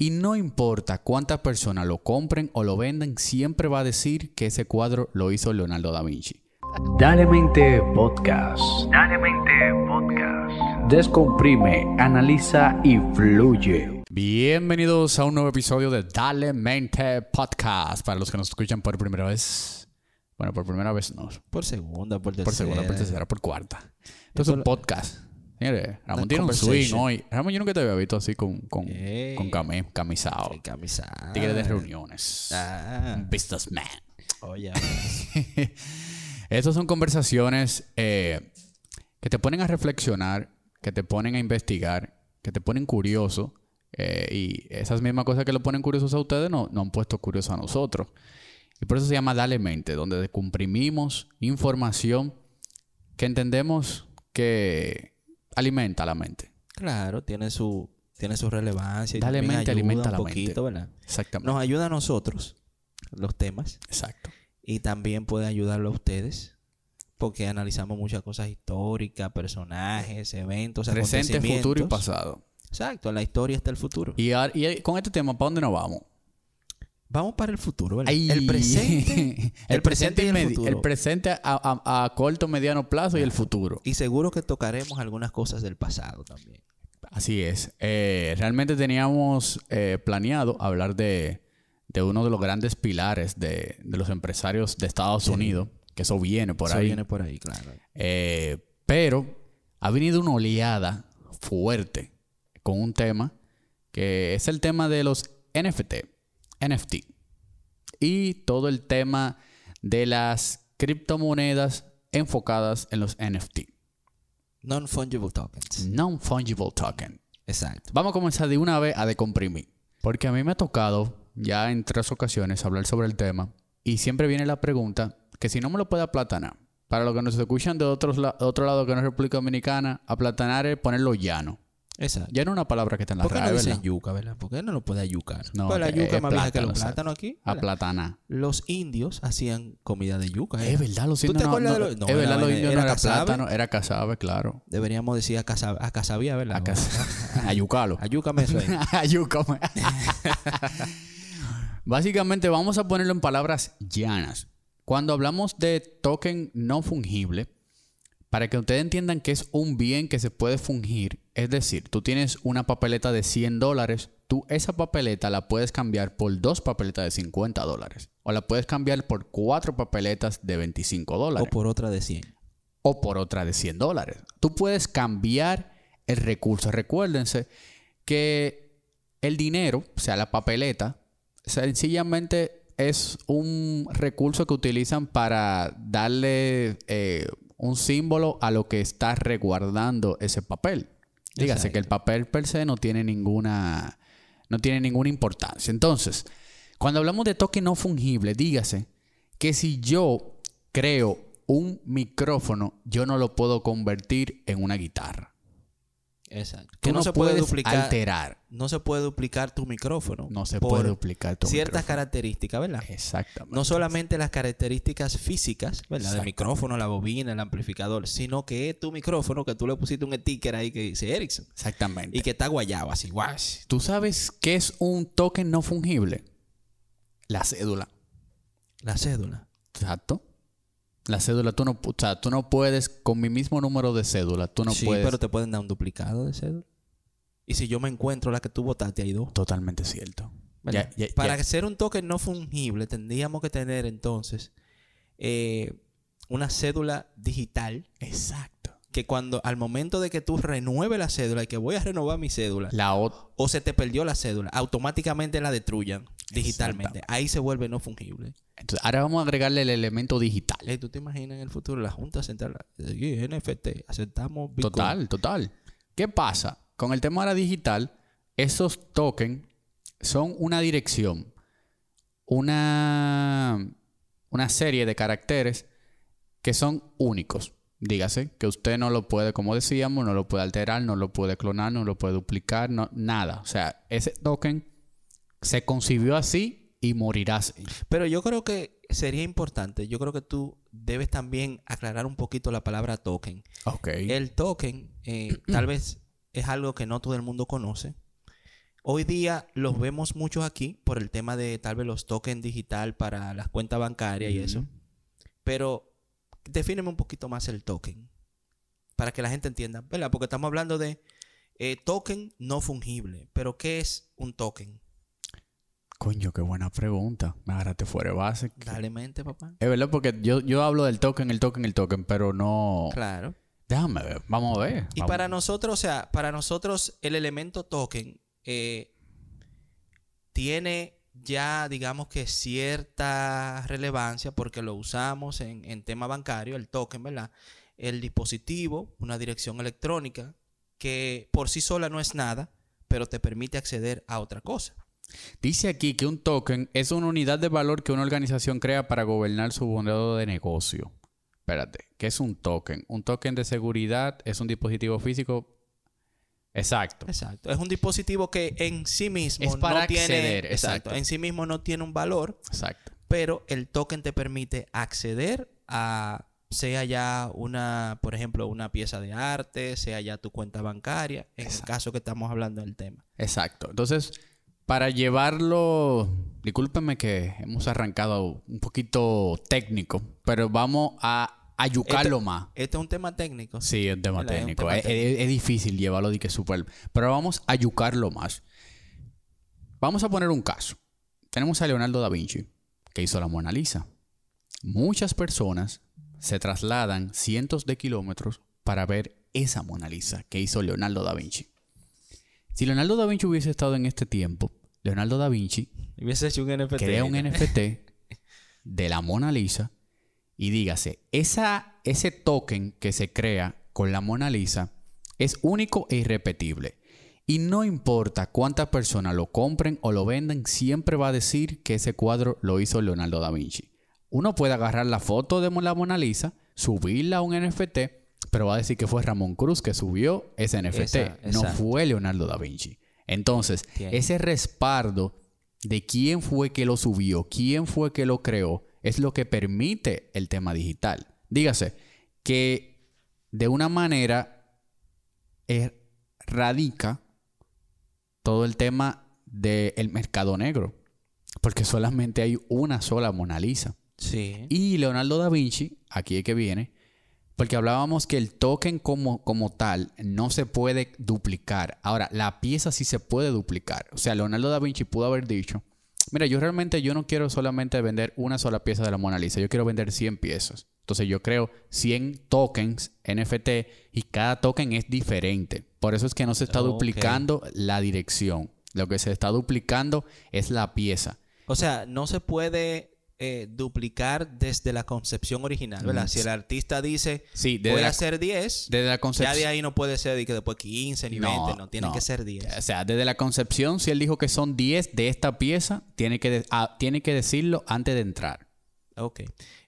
Y no importa cuántas personas lo compren o lo venden, siempre va a decir que ese cuadro lo hizo Leonardo da Vinci. Dale Mente Podcast. Dale Mente Podcast. Descomprime, analiza y fluye. Bienvenidos a un nuevo episodio de Dale Mente Podcast. Para los que nos escuchan por primera vez. Bueno, por primera vez no. Por segunda, por tercera. Por segunda, por tercera, por cuarta. Esto es un podcast. Señores, Ramón tiene un swing hoy. Ramón, yo nunca te había visto así con, con, Ey. con cami- camisado. Camisado. Tigre de reuniones. Ah, Un businessman. oye. Estas son conversaciones eh, que te ponen a reflexionar, que te ponen a investigar, que te ponen curioso. eh, y esas mismas cosas que lo ponen curiosos a ustedes no, no han puesto curiosos a nosotros. Y por eso se llama Dale Mente, donde comprimimos información que entendemos que alimenta la mente. Claro, tiene su, tiene su relevancia. y Dale mente, ayuda alimenta un la poquito, ¿verdad? Exactamente. Nos ayuda a nosotros, los temas. Exacto. Y también puede ayudarlo a ustedes. Porque analizamos muchas cosas históricas, personajes, eventos, Presente, acontecimientos. futuro y pasado. Exacto, en la historia está el futuro. Y, y con este tema, ¿para dónde nos vamos? Vamos para el futuro, ¿verdad? Ay. El presente. el, presente y el futuro. el presente a, a- a corto, mediano plazo y el futuro. Y seguro que tocaremos algunas cosas del pasado también. Así es. Eh, realmente teníamos eh, planeado hablar de, de uno de los grandes pilares de, de los empresarios de Estados Unidos, que eso viene por Eso ahí. viene por ahí, claro. Eh, pero ha venido una oleada fuerte con un tema que es el tema de los NFT, NFT. Y todo el tema de las criptomonedas enfocadas en los NFT. Non-fungible tokens. Non-fungible token. Exacto. Vamos a comenzar de una vez a decomprimir. Porque a mí me ha tocado ya en tres ocasiones hablar sobre el tema. Y siempre viene la pregunta que si no me lo puede aplatanar. Para los que nos escuchan de otros la- otro lado que no es República Dominicana, aplatanar es ponerlo llano. Exacto. Ya no es una palabra que está en la ¿Por qué no dicen ¿verdad? yuca, verdad? ¿Por qué no lo puede ayucar? No, pues la yuca es más vieja que plátano, exacto. plátanos aquí. ¿verdad? Aplatanar. Los indios hacían comida de yuca. ¿eh? Es verdad, los ¿Tú indios te no, acuerdas no- de los- no, es verdad, era los indios no era plátano, era casabe, claro. Deberíamos decir a casa, a casabía, ¿verdad? A Ayucalo. Ayúcame eso ahí. Ayúcame. Básicamente vamos a ponerlo en palabras llanas. Cuando hablamos de token no fungible, para que ustedes entiendan que es un bien que se puede fungir, es decir, tú tienes una papeleta de 100 dólares, tú esa papeleta la puedes cambiar por dos papeletas de 50 dólares. O la puedes cambiar por cuatro papeletas de 25 o dólares. por otra de 100. o por otra de 100 dólares. Tú puedes cambiar el recurso. Recuérdense que el dinero, o sea, la papeleta, sencillamente es un recurso que utilizan para darle eh, un símbolo a lo que está resguardando ese papel. Dígase que el papel per se no tiene ninguna, no tiene ninguna importancia. Entonces, cuando hablamos de token no fungible, dígase que si yo creo un micrófono, yo no lo puedo convertir en una guitarra. Exacto. Tú Que no, no se puede duplicar. alterar. No se puede duplicar tu micrófono. No se puede duplicar tu Ciertas micrófono. características, ¿verdad? Exactamente. No solamente las características físicas, ¿verdad? Del micrófono, la bobina, el amplificador, sino que es tu micrófono que tú le pusiste un sticker ahí que dice Ericsson Exactamente. y que está guayado así, guash. ¿Tú sabes qué es un token no fungible? La cédula. La cédula. Exacto. La cédula, tú no, o sea, tú no puedes, con mi mismo número de cédula, tú no sí, puedes. pero te pueden dar un duplicado de cédula. Y si yo me encuentro la que tú votaste, hay dos. Totalmente cierto. ¿verdad? Ya- ya- Para ya- ser un token no fungible, tendríamos que tener entonces eh, una cédula digital Exacto. que cuando al momento de que tú renueves la cédula y que voy a renovar mi cédula La o se te perdió la cédula, automáticamente la destruyan digitalmente. Ahí se vuelve no fungible. Entonces, ahora vamos a agregarle el elemento digital. Ey, ¿Tú te imaginas en el futuro la Junta Central? eh, NFT, aceptamos Bitcoin. Total, total. ¿Qué pasa? Con el tema de la digital, esos tokens son una dirección, una, una serie de caracteres que son únicos. Dígase que usted no lo puede, como decíamos, no lo puede alterar, no lo puede clonar, no lo puede duplicar, no, nada. O sea, ese token se concibió así y morirá así. Pero yo creo que sería importante, yo creo que tú debes también aclarar un poquito la palabra token. Ok. El token eh, tal vez es algo que no todo el mundo conoce. Hoy día los vemos muchos aquí por el tema de tal vez los tokens digital para las cuentas bancarias y eso. Pero defíneme un poquito más el token para que la gente entienda, ¿verdad? Porque estamos hablando de eh, token no fungible. Pero ¿qué es un token? Coño, qué buena pregunta. Me agarraste fuera de base. Dale mente, papá. Es verdad, porque yo, yo hablo del token, el token, el token, pero no. Claro. Déjame ver, vamos a ver. Y Vamos. para nosotros, o sea, para nosotros el elemento token eh, tiene ya, digamos que cierta relevancia porque lo usamos en, en tema bancario, el token, ¿verdad? El dispositivo, una dirección electrónica que por sí sola no es nada, pero te permite acceder a otra cosa. Dice aquí que un token es una unidad de valor que una organización crea para gobernar su modelo de negocio. Espérate, ¿qué es un token? Un token de seguridad es un dispositivo físico. Exacto. Exacto. Es un dispositivo que en sí mismo Es para no tiene, acceder, exacto, exacto. en sí mismo no tiene un valor, Exacto. pero el token te permite acceder a sea ya una, por ejemplo, una pieza de arte, sea ya tu cuenta bancaria, en el caso que estamos hablando del tema. Exacto. Entonces, para llevarlo, discúlpenme que hemos arrancado un poquito técnico, pero vamos a ayucarlo más. Este es un tema técnico. Sí, es un tema técnico. tema Es, técnico. es- es difícil llevarlo de que super. Pero vamos a ayucarlo más. Vamos a poner un caso. Tenemos a Leonardo da Vinci, que hizo la Mona Lisa. Muchas personas se trasladan cientos de kilómetros para ver esa Mona Lisa que hizo Leonardo da Vinci. Si Leonardo da Vinci hubiese estado en este tiempo, Leonardo da Vinci Y hubiese hecho un NFT. crea un NFT de la Mona Lisa y dígase, esa, ese token que se crea con la Mona Lisa es único e irrepetible. Y no importa cuántas personas lo compren o lo venden, siempre va a decir que ese cuadro lo hizo Leonardo da Vinci. Uno puede agarrar la foto de la Mona Lisa, subirla a un NFT, pero va a decir que fue Ramón Cruz que subió ese NFT, Esa- no fue Leonardo da Vinci. Entonces, Entiendo. ese respaldo de quién fue que lo subió, quién fue que lo creó, es lo que permite el tema digital. Dígase que de una manera radica todo el tema del mercado negro, porque solamente hay una sola Mona Lisa. Sí. Y Leonardo da Vinci, aquí es que viene, porque hablábamos que el token como, como tal no se puede duplicar. Ahora, la pieza sí se puede duplicar. O sea, Leonardo da Vinci pudo haber dicho, mira, yo realmente yo no quiero solamente vender una sola pieza de la Mona Lisa, yo quiero vender 100 piezas. Entonces yo creo 100 tokens NFT y cada token es diferente. Por eso es que no se está duplicando la dirección. Lo que se está duplicando es la pieza. O sea, no se puede eh, duplicar desde la concepción original, ¿verdad? Mm, Si el artista dice, Sí, voy la- a hacer 10, Desde la ya de ahí no puede ser de que después 15 ni 20, no, tiene no. que ser 10. O sea, desde la concepción, si él dijo que son 10 de esta pieza, tiene que, ah, tiene que decirlo antes de entrar. Ok.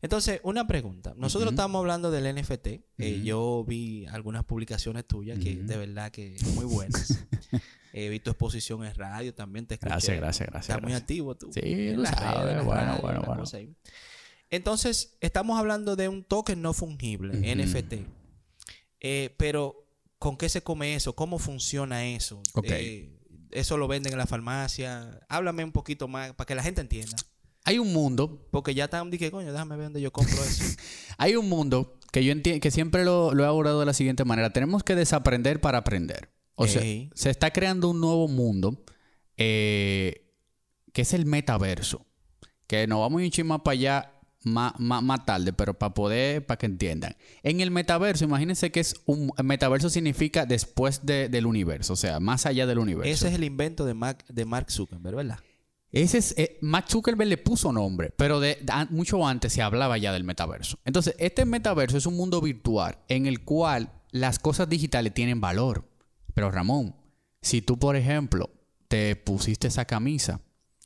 Entonces, una pregunta. Nosotros estamos hablando del NFT. Eh, yo vi algunas publicaciones tuyas que de verdad que muy buenas. He visto exposición en radio también, te escuché. Gracias, gracias, gracias, Estás muy activo tú. Sí, las sabes. Bueno, radio, bueno, bueno. Entonces, estamos hablando de un token no fungible, NFT. Eh, pero, ¿con qué se come eso? ¿Cómo funciona eso? Eh, ¿Eso lo venden en la farmacia? Háblame un poquito más para que la gente entienda. Hay un mundo, Porque ya están, dije, coño, déjame ver dónde yo compro eso. hay un mundo que yo entiendo, que siempre lo, lo he abordado de la siguiente manera. Tenemos que desaprender para aprender. O sea, se está creando un nuevo mundo eh, que es el metaverso. Que nos vamos un más para allá más, más, más tarde, pero para poder, para que entiendan. En el metaverso, imagínense que es un el metaverso significa después de- del universo, o sea, más allá del universo. Ese es el invento de, Mac- de Mark Zuckerberg, ¿verdad? Ese es, eh, Mark Zuckerberg le puso nombre, pero de, de- an- mucho antes se hablaba ya del metaverso. Entonces, este metaverso es un mundo virtual en el cual las cosas digitales tienen valor. Pero Ramón, si tú, por ejemplo, te pusiste esa camisa,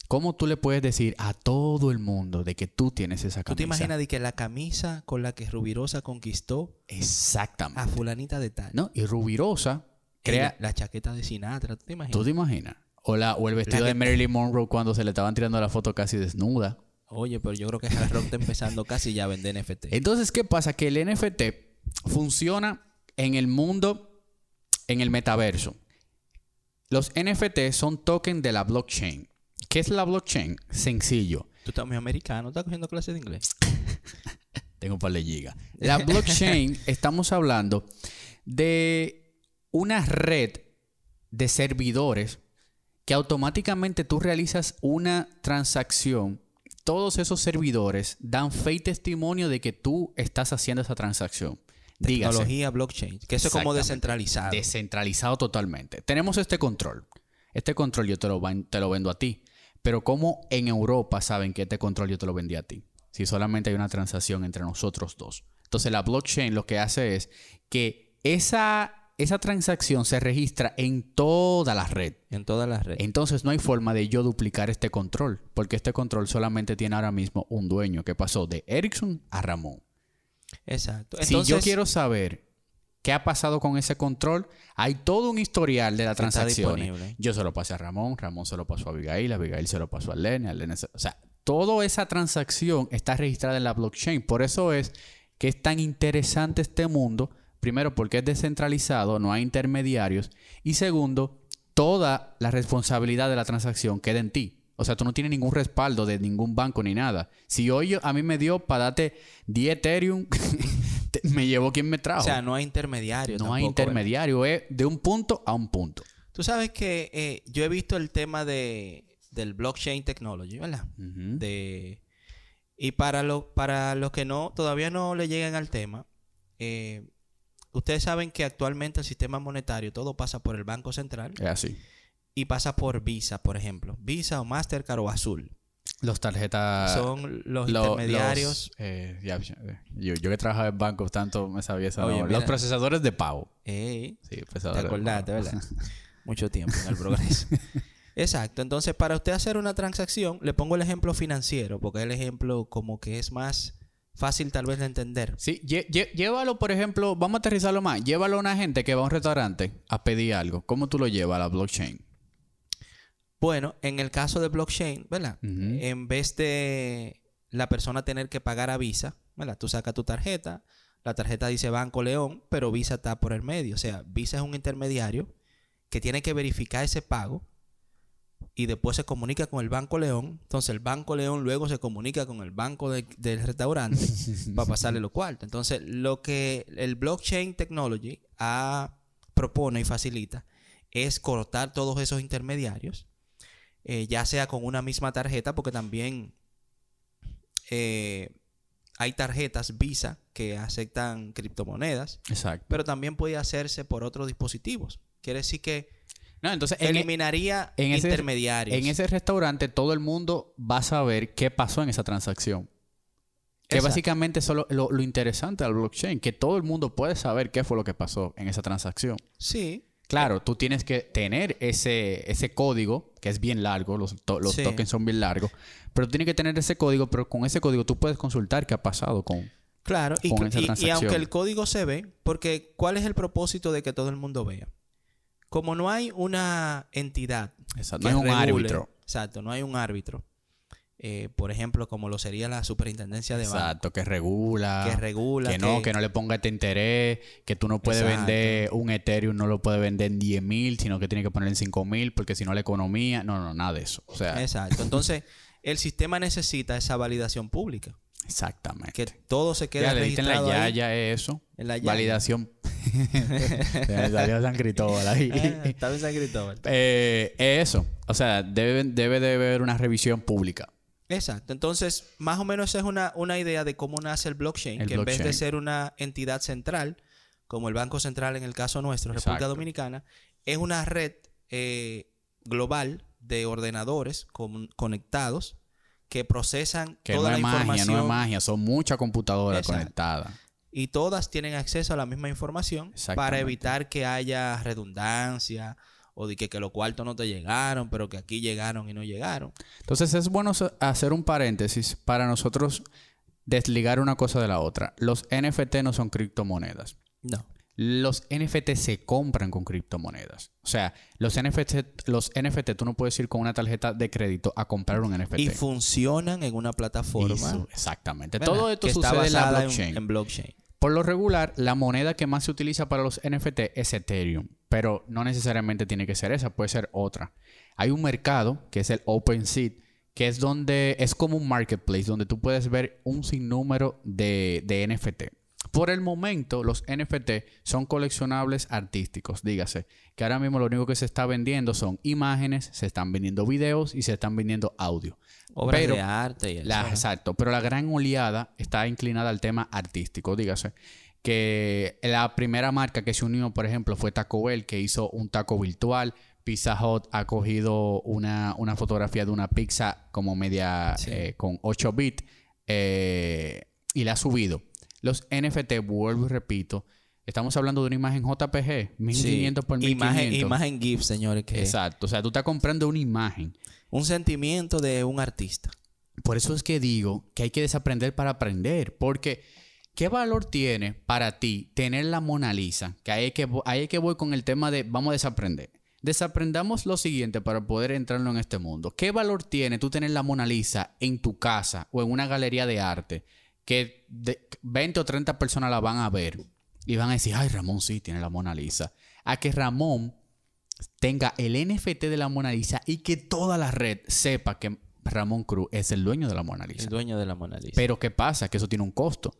¿cómo tú le puedes decir a todo el mundo de que tú tienes esa camisa? ¿Tú te imaginas de que la camisa con la que Rubirosa conquistó Exactamente. a fulanita de tal? ¿No? Y Rubirosa crea... la, la chaqueta de Sinatra, ¿tú te imaginas? ¿Tú te imaginas? O, la, o el vestido La de Marilyn Monroe cuando se le estaban tirando la foto casi desnuda. Oye, pero yo creo que Hard Rock está empezando casi ya a vender NFT. Entonces, ¿qué pasa? Que el NFT funciona en el mundo, en el metaverso. Los NFT son tokens de la blockchain. ¿Qué es la blockchain? Sencillo. Tú estás muy americano, estás cogiendo clases de inglés. Tengo un par de gigas. La blockchain, estamos hablando de una red de servidores que automáticamente tú realizas una transacción. Todos esos servidores dan fe y testimonio de que tú estás haciendo esa transacción. Dígase, Tecnología blockchain, que eso es como descentralizado. descentralizado totalmente. Tenemos este control. Este control yo te lo, te lo vendo a ti. Pero ¿cómo en Europa saben que este control yo te lo vendí a ti? Si solamente hay una transacción entre nosotros dos. Entonces la blockchain lo que hace es que esa, esa transacción se registra en toda la red. en todas las redes. Entonces no hay forma de yo duplicar este control, porque este control solamente tiene ahora mismo un dueño que pasó de Ericsson a Ramón. Exacto. si yo quiero saber qué ha pasado con ese control, hay todo un historial de transacciones. disponible. Yo se lo pasé a Ramón, Ramón se lo pasó a Abigail, Abigail se lo pasó a Lene, a Lene se- O sea, toda esa transacción está registrada en la blockchain. Por eso es que es tan interesante este mundo. Primero, porque es descentralizado, no hay intermediarios. Y segundo, toda la responsabilidad de la transacción queda en ti. O sea, tú no tienes ningún respaldo de ningún banco ni nada. Si hoy a mí me dio para darte 10 Ethereum, me llevó quien me trajo. o sea, no hay intermediario. no hay intermediario, es de un punto a un punto. Tú sabes que eh, yo he visto el tema de, del blockchain technology, ¿verdad? De y para los para los que no todavía no le llegan al tema eh, ustedes saben que actualmente el sistema monetario todo pasa por el banco central Es así. Y pasa por Visa por ejemplo Visa o Mastercard o Azul Los tarjetas. son los lo- intermediarios los, eh, ya, eh, yo, yo que trabajaba en bancos, tanto me sabía esa. Oye, los procesadores de pago. Ey, Sí, te procesadores de acordaste pago. verdad mucho tiempo en el progreso exacto entonces para usted hacer una transacción le pongo el ejemplo financiero porque es el ejemplo como que es más fácil tal vez de entender Sí, lle- lle- llévalo, por ejemplo, vamos a aterrizarlo más. Llévalo a una gente que va a un restaurante a pedir algo. ¿Cómo tú lo llevas a la blockchain? Bueno, en el caso de blockchain, ¿verdad? En vez de la persona tener que pagar a Visa, ¿verdad? Tú sacas tu tarjeta, la tarjeta dice Banco León, pero Visa está por el medio. O sea, Visa es un intermediario que tiene que verificar ese pago y después se comunica con el Banco León. Entonces el Banco León luego se comunica con el banco de- del restaurante para pasarle los cuartos. Entonces lo que el blockchain technology ha- propone y facilita es cortar todos esos intermediarios, eh, ya sea con una misma tarjeta, porque también eh, hay tarjetas Visa que aceptan criptomonedas, Exacto. pero también puede hacerse por otros dispositivos. Quiere decir que No, entonces, en, e- eliminaría en ese- intermediarios. en ese restaurante todo el mundo va a saber qué pasó en esa transacción. Que Exacto. básicamente es lo, lo- lo interesante del blockchain, que todo el mundo puede saber qué fue lo que pasó en esa transacción. Sí, Claro, tú tienes que tener ese, ese código, que es bien largo, los, to- los Sí. tokens son bien largos, pero tú tienes que tener ese código, pero con ese código tú puedes consultar qué ha pasado con... claro. Y, Con esa y- y transacción. aunque el código se ve, porque ¿cuál es el propósito de que todo el mundo vea? Como no hay una entidad Exacto, que no hay un árbitro. Exacto, no hay un árbitro. Eh, por ejemplo, como lo sería la superintendencia de bancos, Exacto, que regula. que regula, Que no, que no le ponga este interés, que tú no puedes Exacto. vender un Ethereum, no lo puedes vender en 10 mil, sino que tiene que poner en 5 mil, porque si no la economía, no, no, nada de eso. O sea, Exacto. Entonces, el sistema necesita esa validación pública. exactamente. Que todo se quede ya le diste en la registrado yaya eso. En la yaya. Validación. Se salió San Cristóbal ahí. Ah, está bien San Cristóbal. Eh, eso. O sea, debe, debe de haber una revisión pública. Exacto. Entonces, más o menos esa es una, una idea de cómo nace el blockchain, El que en vez de ser una entidad central, como el Banco Central en el caso nuestro, República Exacto. Dominicana, es una red eh, global de ordenadores con- conectados que procesan Que toda no la es magia, información no es magia. Son muchas computadoras Exacto. conectadas. y todas tienen acceso a la misma información para evitar que haya redundancia o de que, que los cuartos no te llegaron, pero que aquí llegaron y no llegaron. Entonces es bueno hacer un paréntesis para nosotros desligar una cosa de la otra. Los NFT no son criptomonedas. No. Los NFT se compran con criptomonedas. O sea, los NFT, los NFT tú no puedes ir con una tarjeta de crédito a comprar un NFT. Y funcionan en una plataforma. Eso, exactamente. ¿verdad? Todo esto que está sucede en la en blockchain. Por lo regular, la moneda que más se utiliza para los NFT es Ethereum. Pero no necesariamente tiene que ser esa, puede ser otra. Hay un mercado que es el OpenSea, que es donde es como un marketplace donde tú puedes ver un sinnúmero de, de NFT. Por el momento, los NFT son coleccionables artísticos, dígase, que ahora mismo lo único que se está vendiendo son imágenes, se están vendiendo videos y se están vendiendo audio. Obras Pero de arte y. La- ¿no? exacto, pero la gran oleada está inclinada al tema artístico, dígase. Que la primera marca que se unió, por ejemplo, fue Taco Bell, que hizo un taco virtual. Pizza Hut ha cogido una, una fotografía de una pizza como media Sí. eh, con 8 bits eh, y la ha subido. Los NFT, vuelvo y repito, estamos hablando de una imagen JPG, 1500 por 1500. Imagen, imagen GIF, señores, que Exacto, o sea, tú estás comprando una imagen. un sentimiento de un artista. Por eso es que digo que hay que desaprender para aprender. Porque, ¿qué valor tiene para ti tener la Mona Lisa? Que ahí es que, ahí es que voy con el tema de vamos a desaprender. Desaprendamos lo siguiente para poder entrarlo en este mundo. ¿Qué valor tiene tú tener la Mona Lisa en tu casa o en una galería de arte que de- 20 o 30 personas la van a ver y van a decir, ay, Ramón sí tiene la Mona Lisa? A que Ramón tenga el NFT de la Mona Lisa y que toda la red sepa que Ramón Cruz es el dueño de la Mona Lisa. El dueño de la Mona Lisa. Pero ¿qué pasa? Que eso tiene un costo.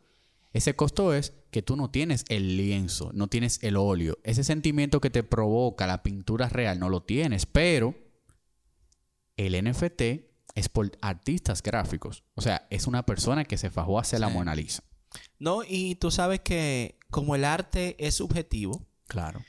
Ese costo es que tú no tienes el lienzo, no tienes el óleo. Ese sentimiento que te provoca la pintura real no lo tienes, pero el NFT es por artistas gráficos. O sea, es una persona que se fajó a hacer la. Mona Lisa. No, y tú sabes que como el arte es subjetivo, Claro.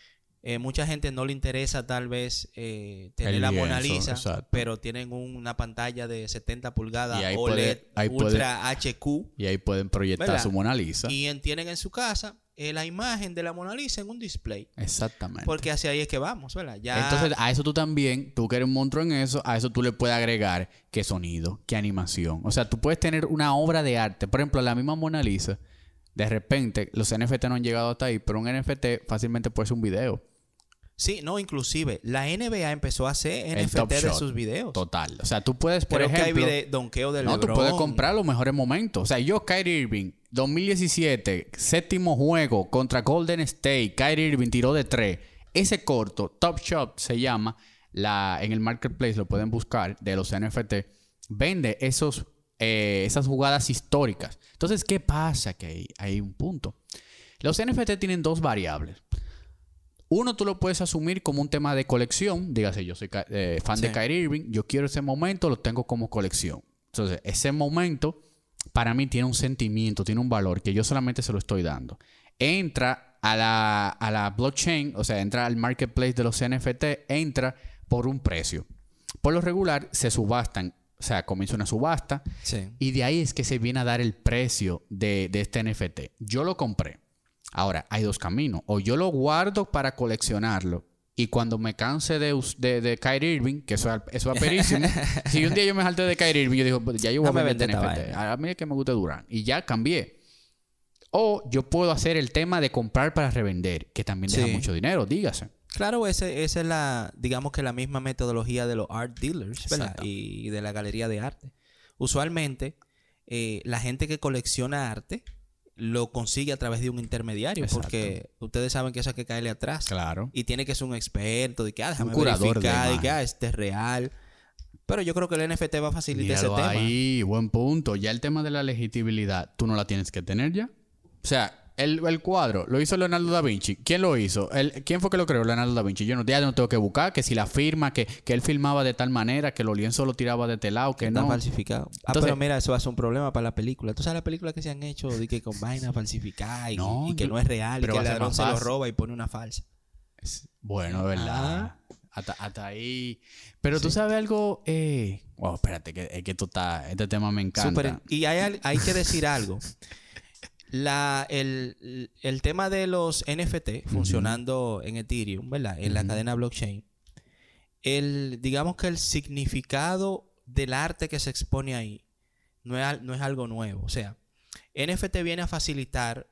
Eh, mucha gente no le interesa tal vez eh, tener El la Mona Lisa, exacto. pero tienen un- una pantalla de 70 pulgadas Y OLED puede- puede- Ultra HQ Y ahí pueden proyectar ¿Verdad? su Mona Lisa. y en- tienen en su casa eh, la imagen de la Mona Lisa en un display. Exactamente. Porque hacia ahí es que vamos, ¿verdad? Ya Entonces, a eso tú también, tú que eres un monstruo en eso, a eso tú le puedes agregar qué sonido, qué animación. O sea, tú puedes tener una obra de arte. Por ejemplo, la misma Mona Lisa, de repente, los NFT no han llegado hasta ahí, pero un NFT fácilmente puede ser un video. Sí, no, inclusive la NBA empezó a hacer El NFT de Shot. sus videos. Total. O sea, tú puedes, por Creo que hay ejemplo... vide- donqueo de no, tú puedes comprar los mejores momentos. O sea, yo, Kyrie Irving, 2017, séptimo juego contra Golden State. Kyrie Irving tiró de tres. Ese corto, Top Shot se llama, la, en el marketplace lo pueden buscar, de los NFT, vende esos, eh, esas jugadas históricas. Entonces, ¿qué pasa? Que hay, hay un punto. Los NFT tienen dos variables. Uno, tú lo puedes asumir como un tema de colección. Dígase, yo soy eh, fan de. Kyrie Irving. Yo quiero ese momento, lo tengo como colección. Entonces, ese momento para mí tiene un sentimiento, tiene un valor que yo solamente se lo estoy dando. Entra a la, a la blockchain, o sea, entra al marketplace de los NFT, entra por un precio. Por lo regular, se subastan, o sea, comienza una subasta Sí. y de ahí es que se viene a dar el precio de, de este NFT. Yo lo compré. Ahora, hay dos caminos. O yo lo guardo para coleccionarlo. Y cuando me canse de, de, de Kyrie Irving, que eso, es- eso es aperísimo. si un día yo me salté de Kyrie Irving, yo digo, "Pues ya yo voy a vender NFT. vaina". A mí es que me gusta Durán. Y ya cambié. O yo puedo hacer el tema de comprar para revender, que también deja Sí. mucho dinero, dígase. Claro, ese, esa es la, digamos que la misma metodología de los art dealers. Y de la galería de arte. Usualmente, eh, la gente que colecciona arte lo consigue a través de un intermediario, Exacto. porque ustedes saben que eso hay que caerle atrás. Claro. Y tiene que ser un experto, de que, ah, déjame curador de verificar, de que, imagen. ah, este es real. Pero yo creo que el NFT va a facilitar Míralo ese tema. ahí, buen punto. Ya el tema de la legitimidad, tú no la tienes que tener ya. O sea, el, el cuadro lo hizo Leonardo da Vinci. ¿Quién lo hizo? El- ¿Quién fue que lo creó? Leonardo da Vinci. Yo no, ya no tengo que buscar que si la firma, que, que él filmaba de tal manera, que los lienzos lo tiraba de este lado, que Está no. falsificado. Ah, Entonces- pero mira, eso va a ser un problema para la película. ¿Tú sabes las películas que se han hecho de que con vainas falsificadas y, No, y que yo- no es real y pero que va el ladrón se lo roba y pone una falsa? Es- Bueno, es verdad. Ah. Hasta, hasta ahí. Pero tú sabes algo. Eh... Wow, espérate, que, es que esto está, este tema me encanta. Y hay, hay que decir algo. La, el, el tema de los NFT funcionando en Ethereum, ¿verdad? En la cadena blockchain. El, digamos que el significado del arte que se expone ahí no es, no es algo nuevo. O sea, NFT viene a facilitar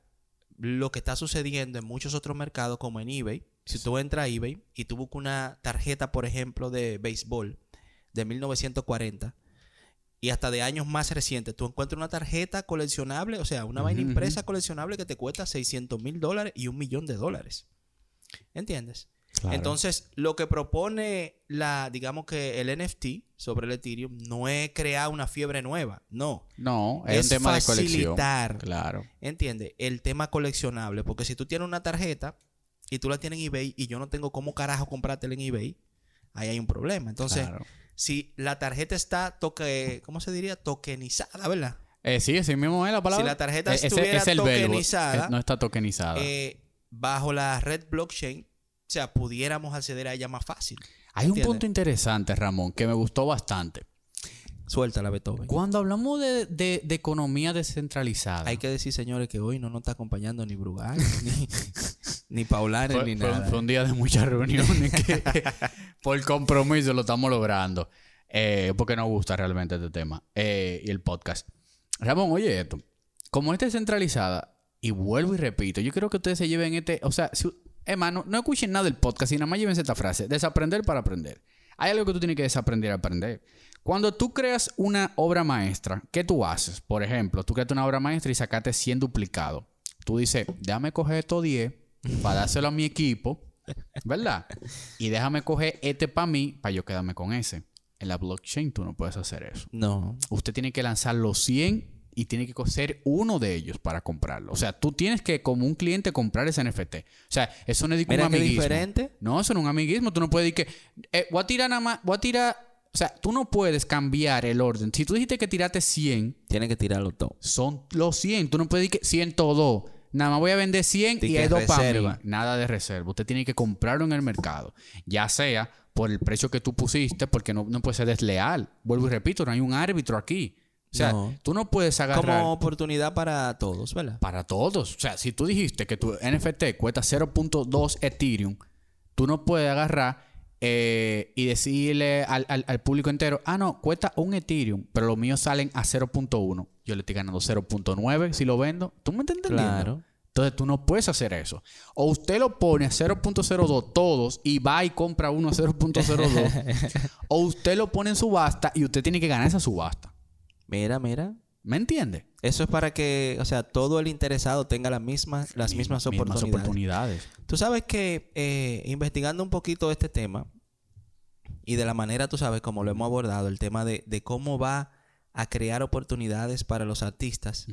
lo que está sucediendo en muchos otros mercados, como en eBay. Si tú entras a eBay y tú buscas una tarjeta, por ejemplo, de béisbol de 1940 y hasta de años más recientes, tú encuentras una tarjeta coleccionable, o sea, una vaina Ujú, impresa coleccionable que te cuesta 600 mil dólares y un millón de dólares. ¿Entiendes? Claro. Entonces, lo que propone la, digamos que el NFT sobre el Ethereum no es crear una fiebre nueva, no. No, es, Es un tema de colección. facilitar. Claro. ¿Entiendes? El tema coleccionable. Porque si tú tienes una tarjeta y tú la tienes en eBay y yo no tengo cómo carajo comprártela en eBay, ahí hay un problema. Entonces, claro. si la tarjeta está toque, ¿cómo se diría? Tokenizada, ¿verdad? Eh, sí, así mismo es la palabra. Si la tarjeta Eh, ese- estuviera es el verbo. tokenizada, Eh, no está tokenizada. Eh, bajo la red blockchain, o sea, pudiéramos acceder a ella más fácil. Hay un punto interesante, Ramón, que me gustó bastante. Suéltala, Beethoven. Cuando hablamos de, de- de economía descentralizada, Hay que decir, señores, que hoy no nos está acompañando ni Brugal, ni, ni Paulares, fue, ni fue- nada. fue un día de muchas reuniones que por compromiso lo estamos logrando. Eh, porque nos gusta realmente este tema eh, y el podcast. Ramón, oye esto. Como esta es centralizada, y vuelvo y repito, yo creo que ustedes se lleven este. O sea, si, hermano, no escuchen nada del podcast y nada más llévense esta frase: desaprender para aprender. Hay algo que tú tienes que desaprender a aprender. Cuando tú creas una obra maestra, ¿qué tú haces? Por ejemplo, tú creas una obra maestra y sacaste 100 duplicados. Tú dices, déjame coger estos 10 para dárselo a mi equipo, ¿verdad? Y déjame coger este para mí, para yo quedarme con ese. En la blockchain tú no puedes hacer eso. No. Usted tiene que lanzar los 100 y tiene que coser uno de ellos para comprarlo. O sea, tú tienes que, como un cliente, comprar ese NFT. O sea, eso no es un amiguismo. diferente. No, eso no es un amiguismo. Tú no puedes decir que eh, voy a tirar nada más, voy a tirar. O sea, tú no puedes cambiar el orden. Si tú dijiste que tiraste 100, Tiene que tirarlo todo. son los 100. Tú no puedes decir que 102. Nada más voy a vender 100 Di y mí. reserva. Nada de reserva. Usted tiene que comprarlo en el mercado. Ya sea por el precio que tú pusiste, porque no, no puede ser desleal. Vuelvo y repito, no hay un árbitro aquí. O sea, No. tú no puedes agarrar Como oportunidad para todos, ¿verdad? para todos. O sea, si tú dijiste que tu NFT cuesta 0.2 Ethereum, tú no puedes agarrar eh, y decirle al, al- al público entero, ah, no, cuesta un Ethereum, pero los míos salen a 0.1. Yo le estoy ganando 0.9 si lo vendo. ¿Tú me estás entendiendo? Claro. Entonces tú no puedes hacer eso. O usted lo pone a 0.02 todos y va y compra uno a 0.02. o usted lo pone en subasta y usted tiene que ganar esa subasta. Mira, mira. ¿Me entiende? Eso es para que, o sea, todo el interesado tenga las mismas, las mismas, oportunidades. oportunidades. Tú sabes que eh, investigando un poquito este tema y de la manera, tú sabes, como lo hemos abordado, el tema de, de cómo va a crear oportunidades para los artistas,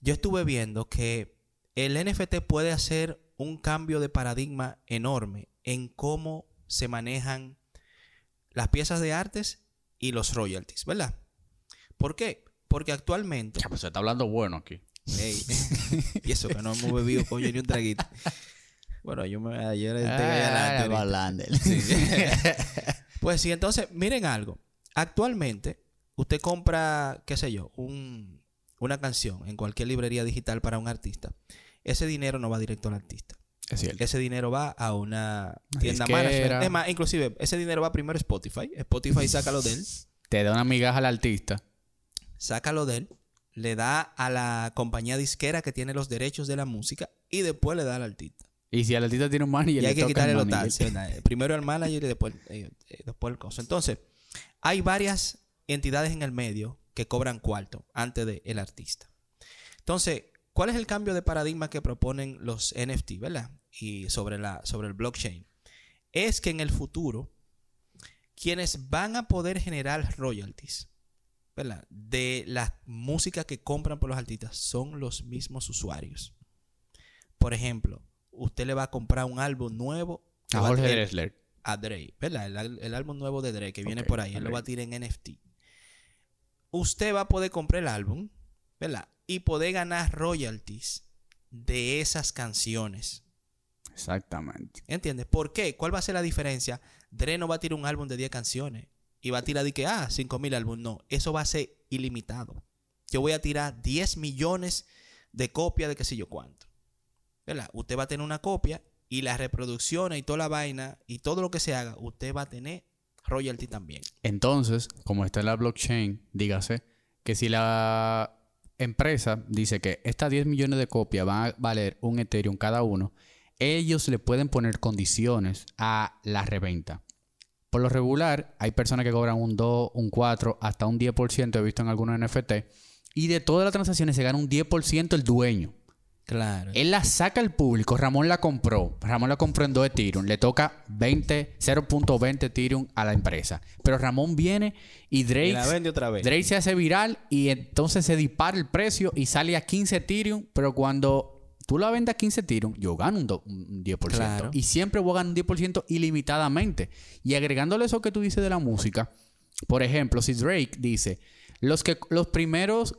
yo estuve viendo que el NFT puede hacer un cambio de paradigma enorme en cómo se manejan las piezas de artes y los royalties, ¿verdad? ¿Por qué? Porque actualmente... Ya, pues se está hablando bueno aquí. Ey, y eso que no hemos bebido coño ni un traguito. Bueno, yo me ayer ahorita. Sí. pues sí, entonces, miren algo. Actualmente, usted compra, qué sé yo, un- una canción en cualquier librería digital para un artista. Ese dinero no va directo al artista. Es cierto. Ese dinero va a una tienda management. Es más, inclusive, ese dinero va primero a Spotify. Spotify saca lo de él. Te da una migaja al artista. saca lo de él, le da a la compañía disquera que tiene los derechos de la música y después le da al artista. Y si el artista tiene un manager, Y hay le que toca quitarle el los manager. taxes. ¿verdad? Primero al manager y después, eh, eh, después el costo. Entonces, hay varias entidades en el medio que cobran cuarto antes del artista. Entonces, ¿cuál es el cambio de paradigma que proponen los NFT, verdad? Y sobre, la, sobre el blockchain. Es que en el futuro, quienes van a poder generar royalties, ¿verdad? De la música que compran por los artistas son los mismos usuarios. Por ejemplo, usted le va a comprar un álbum nuevo A a Jorge tener- Drexler. a Dre, ¿verdad? El, el álbum nuevo de Dre que viene por ahí, él lo va a tirar en NFT. Usted va a poder comprar el álbum, ¿verdad? Y poder ganar royalties de esas canciones. Exactamente. ¿Entiendes? ¿Por qué? ¿Cuál va a ser la diferencia? Dre no va a tirar un álbum de 10 canciones y va a tirar de que, ah, 5000 álbumes. No, eso va a ser ilimitado. Yo voy a tirar 10 millones de copias de qué sé yo cuánto. Usted va a tener una copia y las reproducciones y toda la vaina y todo lo que se haga, usted va a tener royalty también. Entonces, como está en la blockchain, dígase que si la empresa dice que estas 10 millones de copias van a valer un Ethereum cada uno, ellos le pueden poner condiciones a la reventa. Por lo regular, hay personas que cobran un 2, un 4, hasta un 10%, he visto en algunos NFT, y de todas las transacciones se gana un 10% el dueño. Claro. Él la saca al público. Ramón la compró. Ramón la compró en 2 Ethereum. Le toca 20, 0.20 Ethereum a la empresa. Pero Ramón viene y Drake, Y la vende otra vez. Drake se hace viral y entonces se dispara el precio y sale a 15 Ethereum. Pero cuando tú la vendes a 15 Ethereum, yo gano un 10%. Claro. Y siempre voy a ganar un 10% ilimitadamente. Y agregándole eso que tú dices de la música, por ejemplo, si Drake dice, los, que, los primeros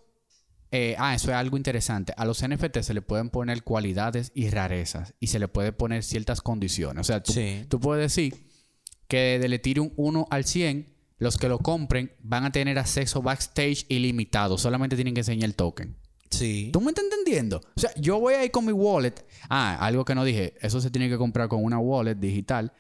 eh, ah, eso es algo interesante. A los NFT se le pueden poner cualidades y rarezas y se le puede poner ciertas condiciones. O sea, tú, Sí. tú puedes decir que del Ethereum 1 al 100, los que lo compren van a tener acceso backstage ilimitado. Solamente tienen que enseñar el token. Sí. ¿Tú me estás entendiendo? O sea, yo voy ahí con mi wallet. Ah, algo que no dije. Eso se tiene que comprar con una wallet digital.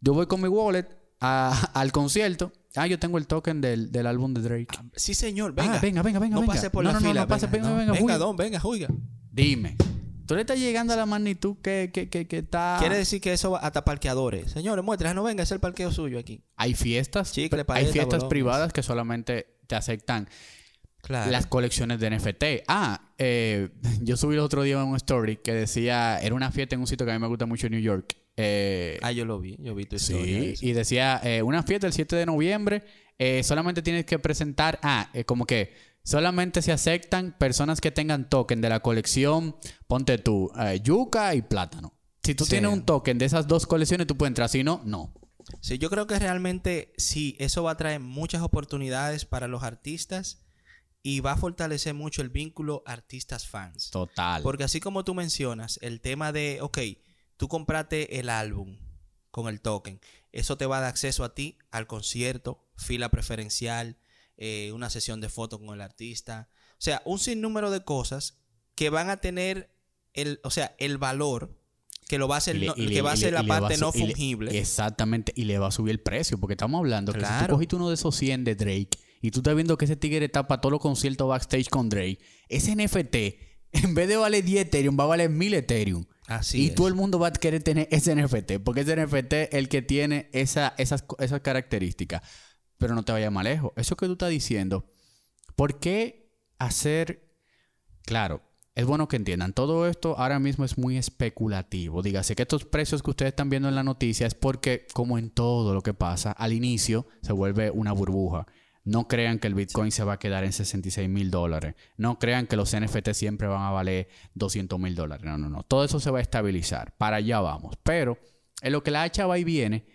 Yo voy con mi wallet a- al concierto. Ah, yo tengo el token del, del álbum de Drake. Sí, señor. Venga. Ah, venga, venga, venga, No venga. pase por No, la no, no, fila. no pase, venga, venga, venga, don, venga, juiga. Dime. Tú le estás llegando a la magnitud que, que, que, que está... Quiere decir que eso va hasta parqueadores. Señores, muestra, no venga, es el parqueo suyo aquí. Hay fiestas, Chicle, hay paleta, fiestas bolón, privadas que solamente te aceptan Claro. las colecciones de NFT. Ah, eh, yo subí el otro día un story que decía, era una fiesta en un sitio que a mí me gusta mucho en New York. Eh, Ah, yo lo vi, yo vi tu historia. sí, y decía, eh, una fiesta el 7 de noviembre, eh, solamente tienes que presentar, ah, como que solamente se aceptan personas que tengan token de la colección, ponte tú, yuca y plátano. Si tú Sí. tienes un token de esas dos colecciones, tú puedes entrar. Si no, no. Sí, yo creo que realmente sí, eso va a traer muchas oportunidades para los artistas y va a fortalecer mucho el vínculo artistas-fans. Total. Porque así como tú mencionas, el tema de, ok, tú compraste el álbum con el token, eso te va a dar acceso a ti al concierto, fila preferencial, eh, una sesión de fotos con el artista. O sea, un sinnúmero de cosas que van a tener el, o sea, el valor que lo va a hacer, Y le- no- y le- que va a ser la parte no su- y le- fungible. exactamente. Y le va a subir el precio. Porque estamos hablando que si tú Claro. cogiste uno de esos 100 de Drake y tú estás viendo que ese tigre está para todos los conciertos backstage con Drake, ese NFT, en vez de valer 10 Ethereum, va a valer 1000 Ethereum. Así y es. todo el mundo va a querer tener ese NFT. Porque ese NFT es el que tiene esa, esas características. Pero no te vayas más lejos. Eso que tú estás diciendo, ¿por qué hacer Claro, es bueno que entiendan. Todo esto ahora mismo es muy especulativo. Dígase que estos precios que ustedes están viendo en la noticia es porque, como en todo lo que pasa, al inicio se vuelve una burbuja. No crean que el Bitcoin se va a quedar en 66 mil dólares. No crean que los NFT siempre van a valer 200 mil dólares. No, no, no. Todo eso se va a estabilizar. Para allá vamos. Pero en lo que la hacha va y viene,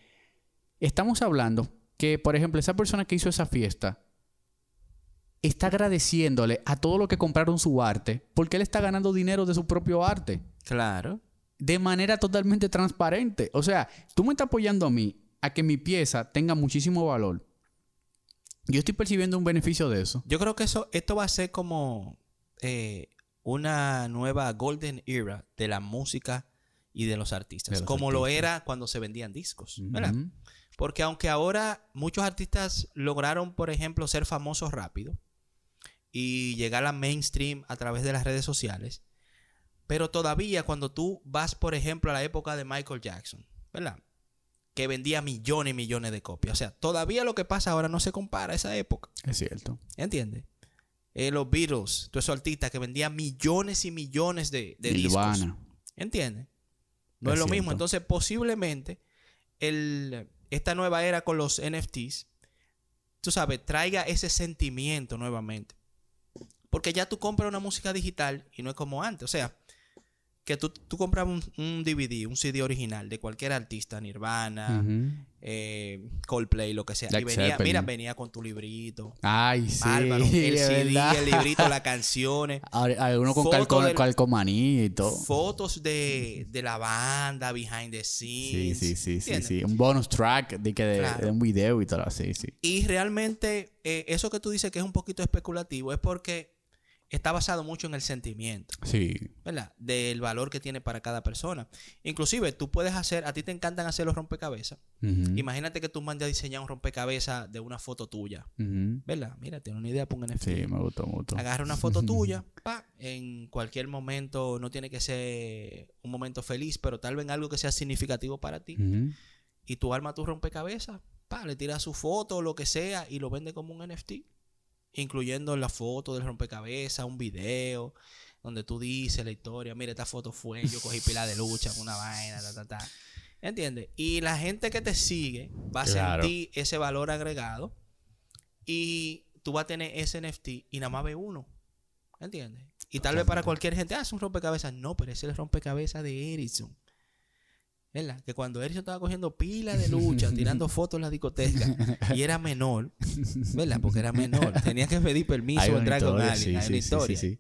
estamos hablando que, por ejemplo, esa persona que hizo esa fiesta está agradeciéndole a todo lo que compraron su arte porque él está ganando dinero de su propio arte Claro. de manera totalmente transparente. O sea, tú me estás apoyando a mí a que mi pieza tenga muchísimo valor. Yo estoy percibiendo un beneficio de eso. Yo creo que eso, esto va a ser como eh, una nueva golden era de la música y de los artistas. De los como lo era cuando se vendían discos. ¿verdad? Porque aunque ahora muchos artistas lograron, por ejemplo, ser famosos rápido y llegar a mainstream a través de las redes sociales, pero todavía cuando tú vas, por ejemplo, a la época de Michael Jackson, ¿verdad? Que vendía millones y millones de copias. O sea, todavía lo que pasa ahora no se compara a esa época. Es cierto. ¿Entiendes? Eh, los Beatles, todos esos artistas que vendían millones y millones de, de discos. ¿Entiendes? No Es es, lo cierto. mismo. Entonces, posiblemente, el, esta nueva era con los NFTs, tú sabes, traiga ese sentimiento nuevamente. Porque ya tú compras una música digital y no es como antes. O sea, que tú, tú compras un, un DVD, un CD original de cualquier artista, Nirvana, eh, Coldplay, lo que sea. Y venía, mira, venía con tu librito. Ay, sí. Bárbaro. El CD, verdad. el librito, las canciones. Al- Algunos con calco- del- calcomanía y todo. Fotos de, de la banda, behind the Sí, scenes. sí, sí, sí, ¿entiendes? sí. Un bonus track de, que de, Claro. de un video y todo así, sí. Y realmente, eh, eso que tú dices que es un poquito especulativo es porque está basado mucho en el sentimiento, Sí. ¿verdad? Del valor que tiene para cada persona. Inclusive, tú puedes hacer, a ti te encantan hacer los rompecabezas. Imagínate que tú mandes a diseñar un rompecabezas de una foto tuya. ¿verdad? Mira, tiene una idea, pon NFT. Sí, me gustó mucho. Agarra una foto tuya, pa, en cualquier momento, no tiene que ser un momento feliz, pero tal vez algo que sea significativo para ti. Y tú armas tu rompecabezas, pa, le tiras su foto o lo que sea y lo vende como un NFT. Incluyendo la foto del rompecabezas, un video, donde tú dices la historia, mira, esta foto fue, yo cogí pila de lucha una vaina, ta, ta, ta. ¿Entiendes? Y la gente que te sigue va a Claro. sentir ese valor agregado y tú vas a tener ese NFT y nada más ve uno. ¿Entiendes? Y tal vez para cualquier gente, ah, es un rompecabezas. No, pero ese es el rompecabezas de Ericsson. ¿Verdad? Que cuando Ericsson estaba cogiendo pila de lucha, tirando fotos en la discoteca, y era menor, ¿verdad? Porque era menor. Tenía que pedir permiso Hay entrar con historia, alguien. sí, hay sí, una sí, historia. sí.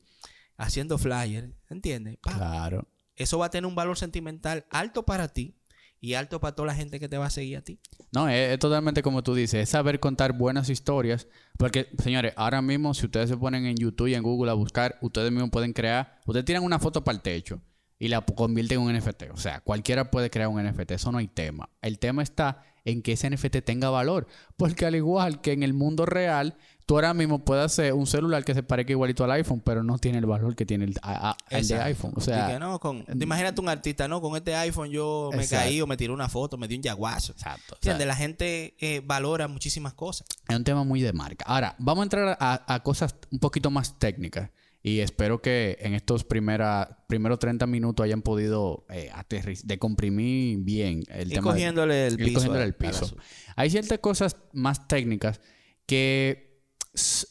Haciendo flyer, ¿entiendes? Pa, Claro. Eso va a tener un valor sentimental alto para ti y alto para toda la gente que te va a seguir a ti. No, es, es totalmente como tú dices, es saber contar buenas historias. Porque, señores, ahora mismo, si ustedes se ponen en YouTube y en Google a buscar, ustedes mismos pueden crear, ustedes tiran una foto para el techo y la convierten en un NFT. O sea, cualquiera puede crear un NFT, eso no hay tema. El tema está en que ese NFT tenga valor. Porque al igual que en el mundo real, tú ahora mismo puedes hacer un celular que se parezca igualito al iPhone, pero no tiene el valor que tiene el, a- a- el de iPhone. O sea, que no, con, imagínate un artista, no, con este iPhone yo me Exacto. caí o me tiré una foto, me di un yaguazo. exacto. O sea. La gente eh, valora muchísimas cosas. Es un tema muy de marca. Ahora, vamos a entrar a, a cosas un poquito más técnicas. Y espero que en estos primera, primeros 30 minutos hayan podido eh, aterriz- decomprimir bien el Y tema. de- cogiéndole el ir piso. cogiéndole el piso. Hay ciertas cosas más técnicas que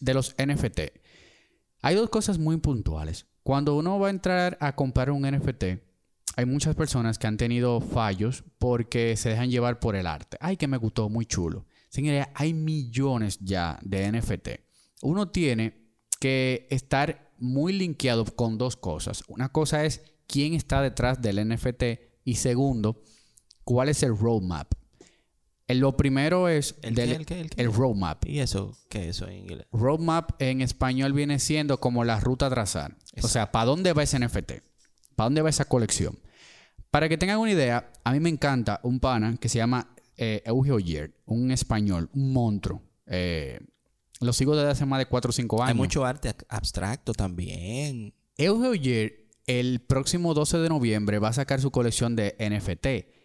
de los NFT. Hay dos cosas muy puntuales. Cuando uno va a entrar a comprar un NFT, hay muchas personas que han tenido fallos porque se dejan llevar por el arte. Ay, que me gustó, muy chulo. Señores, hay millones ya de NFT. Uno tiene que estar muy linkeado con dos cosas. Una cosa es quién está detrás del NFT y segundo, cuál es el roadmap. Eh, Lo primero es ¿El del- qué, el qué, el qué? el roadmap. ¿Y eso qué es eso en inglés? Roadmap en español viene siendo como la ruta a trazar. O sea, ¿para dónde va ese NFT? ¿Para dónde va esa colección? Para que tengan una idea, a mí me encanta un pana que se llama eh, Euge Oyer, un español, un monstruo. Eh, lo sigo desde hace más de 4 o 5 años. Hay mucho arte ab- abstracto también. Euge Oyer, el próximo 12 de noviembre, va a sacar su colección de NFT.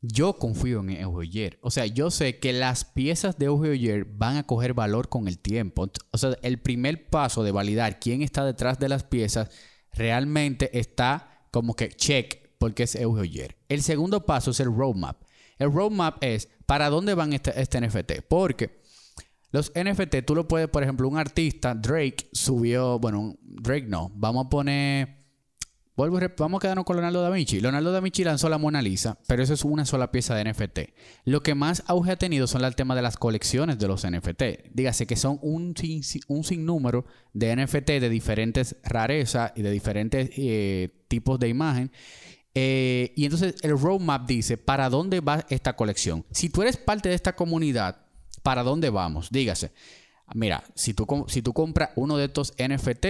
Yo confío en Euge Oyer. O sea, yo sé que las piezas de Euge Oyer van a coger valor con el tiempo. O sea, el primer paso de validar quién está detrás de las piezas realmente está como que check porque es Euge Oyer. El segundo paso es el roadmap. El roadmap es para dónde van este, este NFT. Porque los NFT, tú lo puedes, por ejemplo, un artista, Drake, subió, bueno, Drake no, vamos a poner, vamos a quedarnos con Leonardo da Vinci. Leonardo da Vinci lanzó la Mona Lisa, pero eso es una sola pieza de NFT. Lo que más auge ha tenido son el tema de las colecciones de los NFT. Dígase que son un, sin- sinnúmero de NFT de diferentes rarezas y de diferentes eh, tipos de imagen. Eh, y entonces el roadmap dice para dónde va esta colección. Si tú eres parte de esta comunidad, ¿para dónde vamos? Dígase, mira, si tú, si tú compras uno de estos NFT,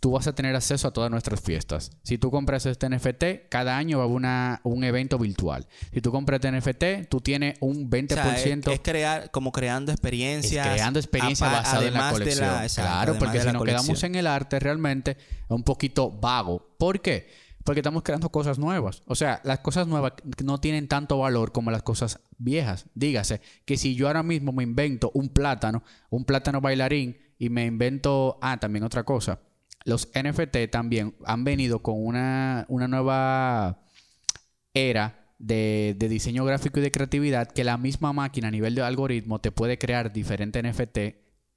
tú vas a tener acceso a todas nuestras fiestas. Si tú compras este NFT, cada año va a haber una- un evento virtual. Si tú compras este NFT, tú tienes un 20%. O sea, es, es crear, como creando Es experiencias. creando experiencia apa- basada en la de colección. exacto, claro, porque si nos quedamos en el arte, realmente es un poquito vago. ¿Por qué? Porque estamos creando cosas nuevas. O sea, las cosas nuevas no tienen tanto valor como las cosas viejas. Dígase que si yo ahora mismo me invento un plátano, un plátano bailarín, y me invento. Ah, también otra cosa. Los NFT también han venido con una, una nueva era de, diseño gráfico y de creatividad que la misma máquina a nivel de algoritmo te puede crear diferentes NFT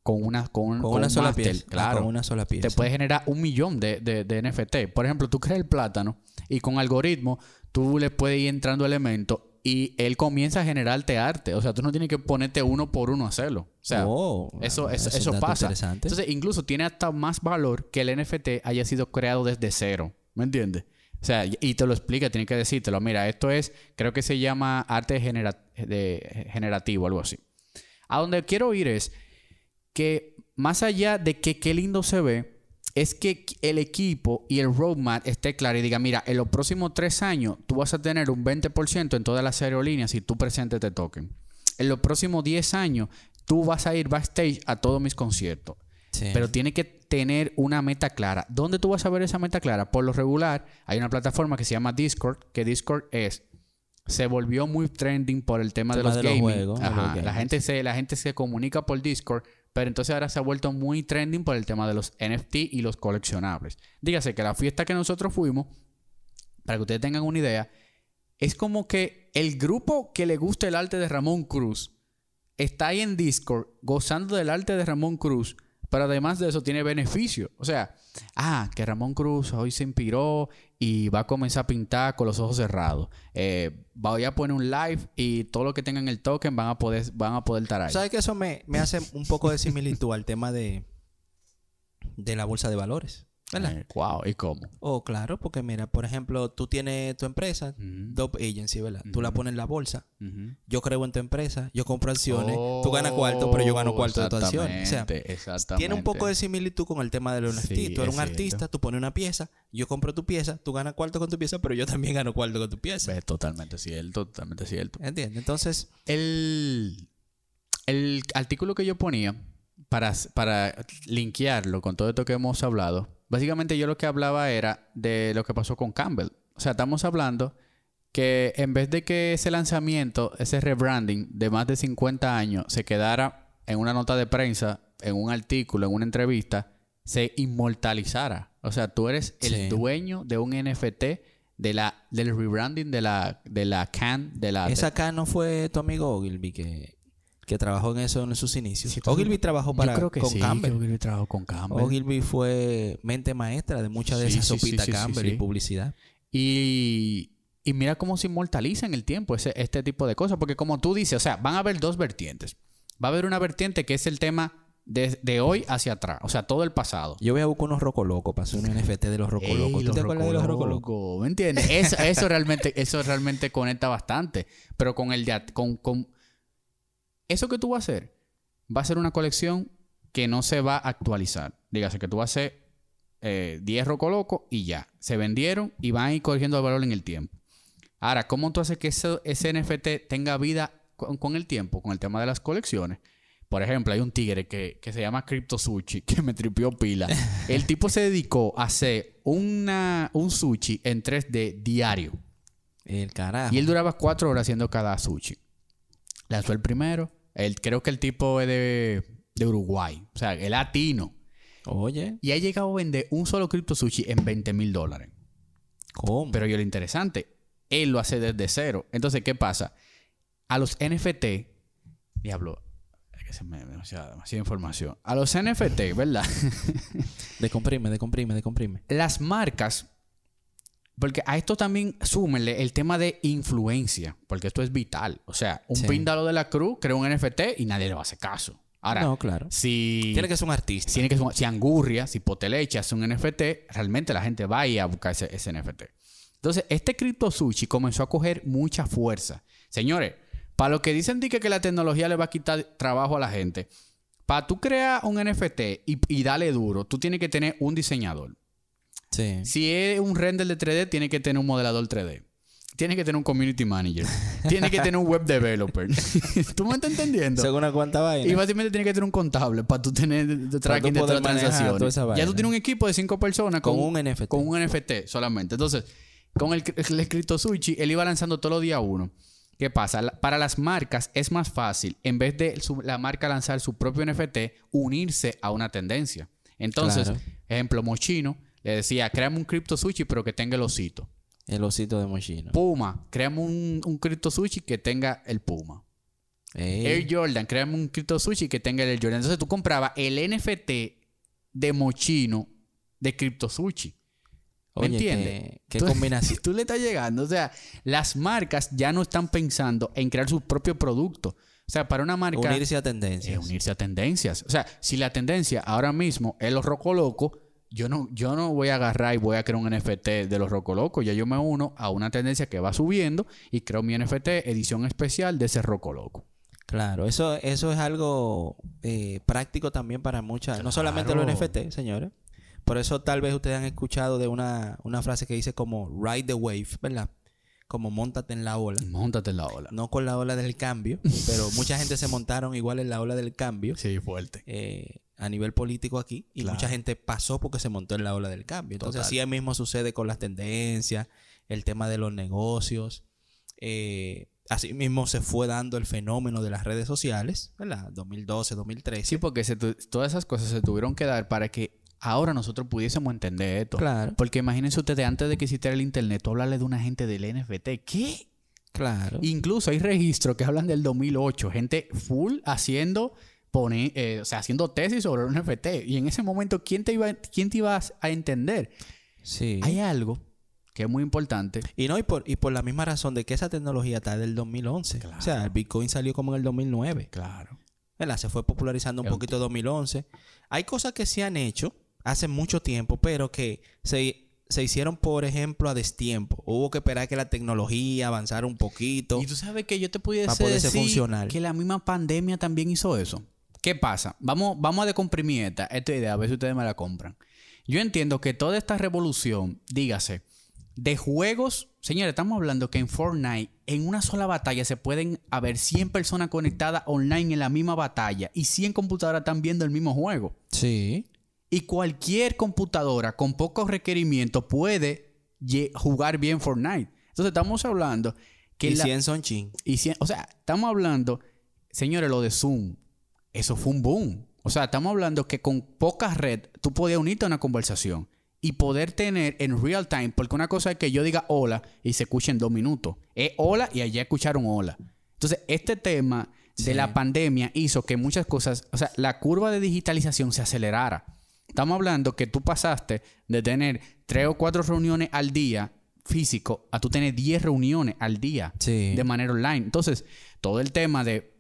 con una, con, Con, con una un sola pieza. Ah, Claro. con una sola pieza. Te puede generar un millón de, de- de NFT. Por ejemplo, tú creas el plátano y con algoritmo tú le puedes ir entrando elementos y él comienza a generarte arte. O sea, tú no tienes que ponerte uno por uno a hacerlo. O sea, Oh, eso, eso, eso dato pasa. Entonces, incluso tiene hasta más valor que el NFT haya sido creado desde cero. ¿Me entiendes? O sea, y- y te lo explica, tiene que decírtelo. Mira, esto es, creo que se llama arte genera- de- generativo, algo así. A donde quiero ir es que más allá de que qué lindo se ve, es que el equipo y el roadmap esté claro y diga, mira, en los próximos tres años tú vas a tener un 20% en todas las aerolíneas si tú presentes te toquen. En los próximos 10 años tú vas a ir backstage a todos mis conciertos. Sí. Pero tiene que tener una meta clara. ¿Dónde tú vas a ver esa meta clara? Por lo regular, hay una plataforma que se llama Discord, que Discord es se volvió muy trending por el tema, de Tema los de los gaming. juegos, de Ajá. los La gaming. gente se la gente se comunica por Discord Pero entonces ahora se ha vuelto muy trending por el tema de los NFT y los coleccionables. Dígase que la fiesta que nosotros fuimos, para que ustedes tengan una idea, es como que el grupo que le gusta el arte de Ramón Cruz está ahí en Discord gozando del arte de Ramón Cruz, pero además de eso tiene beneficio. O sea, ah, que Ramón Cruz hoy se inspiró y va a comenzar a pintar con los ojos cerrados. Eh, voy a poner un live y todo lo que tengan el token van a poder, van a poder estar ahí. ¿Sabes que eso me, me hace un poco de similitud al tema de, de la bolsa de valores? ¿Verdad? Eh, wow, ¿y cómo? Oh, claro, porque mira, por ejemplo, tú tienes tu empresa, Ujú. Dope Agency, ¿verdad? Tú la pones en la bolsa, yo creo en tu empresa, yo compro acciones, tú ganas cuarto, pero yo gano cuarto de tu acción. O sea, Oh, Exactamente, exactamente. tiene un poco de similitud con el tema de los NFT. Sí, tú eres es un artista, cierto. tú pones una pieza, yo compro tu pieza, tú ganas cuarto con tu pieza, pero yo también gano cuarto con tu pieza. Es totalmente cierto, totalmente cierto. ¿Entiendes? Entonces, El, el artículo que yo ponía para, para linkearlo con todo esto que hemos hablado, básicamente yo lo que hablaba era de lo que pasó con Campbell. O sea, estamos hablando que en vez de que ese lanzamiento, ese rebranding de más de 50 años se quedara en una nota de prensa, en un artículo, en una entrevista, se inmortalizara. O sea, tú eres el Sí. dueño de un NFT de la, del rebranding de la, de la can, de la... esa acá no fue tu amigo Ogilvy que, que trabajó en eso en sus inicios. Entonces- Ogilvy trabajó para, Yo creo que con sí, Campbell. Ogilvy trabajó con Campbell. Ogilvy fue mente maestra de muchas de Sí, esas sí, sopitas Campbell y publicidad. Y, y mira cómo se inmortaliza en el tiempo ese, este tipo de cosas. Porque como tú dices, o sea, van a haber dos vertientes. Va a haber una vertiente que es el tema de, de hoy hacia atrás. O sea, todo el pasado. Yo voy a buscar unos rocolocos para hacer un NFT de los rocolocos. ¿Tú los te acuerdas de los rocolocos? rocolocos, ¿Me entiendes? Eso, eso realmente, eso realmente conecta bastante. Pero con el de con, con eso que tú vas a hacer, va a ser una colección que no se va a actualizar. Dígase que tú vas a hacer eh, 10 rocolocos y ya. Se vendieron y van a ir corrigiendo el valor en el tiempo. Ahora, ¿cómo tú haces que ese, ese NFT tenga vida con, con el tiempo? Con el tema de las colecciones. Por ejemplo, hay un tigre que, que se llama Crypto Sushi, que me tripió pila. El tipo se dedicó a hacer una, un sushi en 3D diario. El carajo. Y él duraba cuatro horas haciendo cada sushi. Lanzó el primero. Creo que el tipo es de, de Uruguay. O sea, es latino. Oye, Y ha llegado a vender un solo Crypto Sushi en 20 mil dólares. ¿cómo? Pero yo lo interesante, él lo hace desde cero. Entonces, ¿qué pasa? A los NFT, diablo, es que se me demasiada, demasiada información. A los NFT, ¿verdad? Decomprime, decomprime, decomprime. Las marcas, porque a esto también súmenle el tema de influencia, porque esto es vital. O sea, un Sí. píndalo de la cruz crea un NFT y nadie le va a hacer caso. Ahora, no, claro. si Tiene que ser un artista. tiene que ser- si Angurria, si Poteleche hace un NFT, realmente la gente va a ir a buscar ese, ese NFT. Entonces, este Crypto Sushi comenzó a coger mucha fuerza. Señores, para los que dicen di que, que la tecnología le va a quitar trabajo a la gente, para tú crear un NFT y, y darle duro, tú tienes que tener un diseñador. Sí. Si es un render de 3D, tiene que tener un modelador 3D. Tiene que tener un community manager. tiene que tener un web developer. ¿Tú me estás entendiendo? Según una cuanta vaina. Y básicamente tiene que tener un contable para tú tener tracking de todas las transacciones. toda Ya tú tienes un equipo de cinco personas con, Con un NFT. Con un NFT solamente. Entonces, con el, el escrito Sushi, él iba lanzando todos los días uno. ¿Qué pasa? Para las marcas es más fácil, en vez de su- la marca lanzar su propio NFT, unirse a una tendencia. Entonces, Claro. ejemplo, Mochino le decía, créame un Crypto Sushi, pero que tenga el osito. El osito de Mochino. Puma, créame un, un Crypto Sushi que tenga el Puma. Ey. Air Jordan, créame un Crypto Sushi que tenga el Air Jordan. Entonces tú comprabas el NFT de Mochino de Crypto Sushi. ¿Me entiendes? qué- qué Tú- combinación. Tú le estás llegando. O sea, las marcas ya no están pensando en crear su propio producto. O sea, para una marca. Unirse a tendencias. unirse a tendencias. O sea, si la tendencia ahora mismo es los rocolocos, yo no, yo no voy a agarrar y voy a crear un NFT de los rocolocos. Ya yo me uno a una tendencia que va subiendo y creo mi NFT edición especial de ese rocoloco. Claro, eso, eso es algo eh, práctico también para muchas, no solamente los. NFT, señores. Por eso tal vez ustedes han escuchado de una, una frase que dice como ride the wave, ¿verdad? Como montate en la ola. Móntate en la ola. No con la ola del cambio, pero mucha gente se montaron igual en la ola del cambio Sí, fuerte. eh, a nivel político aquí y Claro. mucha gente pasó porque se montó en la ola del cambio. Entonces Total. así mismo sucede con las tendencias, el tema de los negocios. Eh, Así mismo se fue dando el fenómeno de las redes sociales, ¿verdad? 2012, 2013. Sí, porque se todas esas cosas se tuvieron que dar para que ahora nosotros pudiésemos entender esto. Claro. Porque imagínense ustedes, antes de que existiera el internet, tú hablarle de una gente del NFT. ¿Qué? Claro. Incluso hay registros que hablan del 2008. Gente full haciendo, pone, eh, o sea, haciendo tesis sobre un NFT. Y en ese momento, ¿quién te iba, quién te iba a entender? sí. Hay algo que es muy importante. Y no, y por, y por la misma razón de que esa tecnología está del 2011. O sea, el Bitcoin salió como en el 2009. Claro. ¿verdad? Se fue popularizando un El- poquito en 2011. Hay cosas que se han hecho hace mucho tiempo, pero que se, se hicieron, por ejemplo, a destiempo. Hubo que esperar que la tecnología avanzara un poquito. Y tú sabes que yo te pudiese decir funcional. que la misma pandemia también hizo eso. ¿Qué pasa? Vamos, vamos a decomprimir esta, esta idea, a ver si ustedes me la compran. Yo entiendo que toda esta revolución, dígase, de juegos, señores, estamos hablando que en Fortnite, en una sola batalla se pueden haber 100 personas conectadas online en la misma batalla y 100 computadoras están viendo el mismo juego. Sí. Y cualquier computadora con pocos requerimientos puede jugar bien Fortnite. Entonces estamos hablando que Y la- 100 son chin. y cien- o sea, estamos hablando, señores, lo de Zoom, eso fue un boom. O sea, estamos hablando que con poca red tú podías unirte a una conversación y poder tener en real time, porque una cosa es que yo diga hola y se escuche en dos minutos. Es hola y allá escucharon hola. Entonces, este tema de la pandemia hizo que muchas cosas, o sea, la curva de digitalización se acelerara. Estamos hablando que tú pasaste de tener tres o cuatro reuniones al día físico a tú tener 10 reuniones al día Sí. de manera online. Entonces, todo el tema de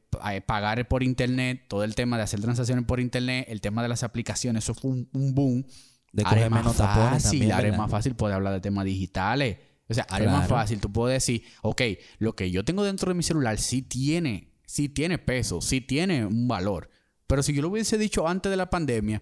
pagar por internet, todo el tema de hacer transacciones por internet, el tema de las aplicaciones, eso fue un, un boom. De coger más menos tapones fácil, también, ahora más fácil poder hablar de temas digitales. O sea, ahora es más fácil. Tú puedes decir, ok, lo que yo tengo dentro de mi celular sí tiene, sí tiene peso, sí tiene un valor. Pero si yo lo hubiese dicho antes de la pandemia,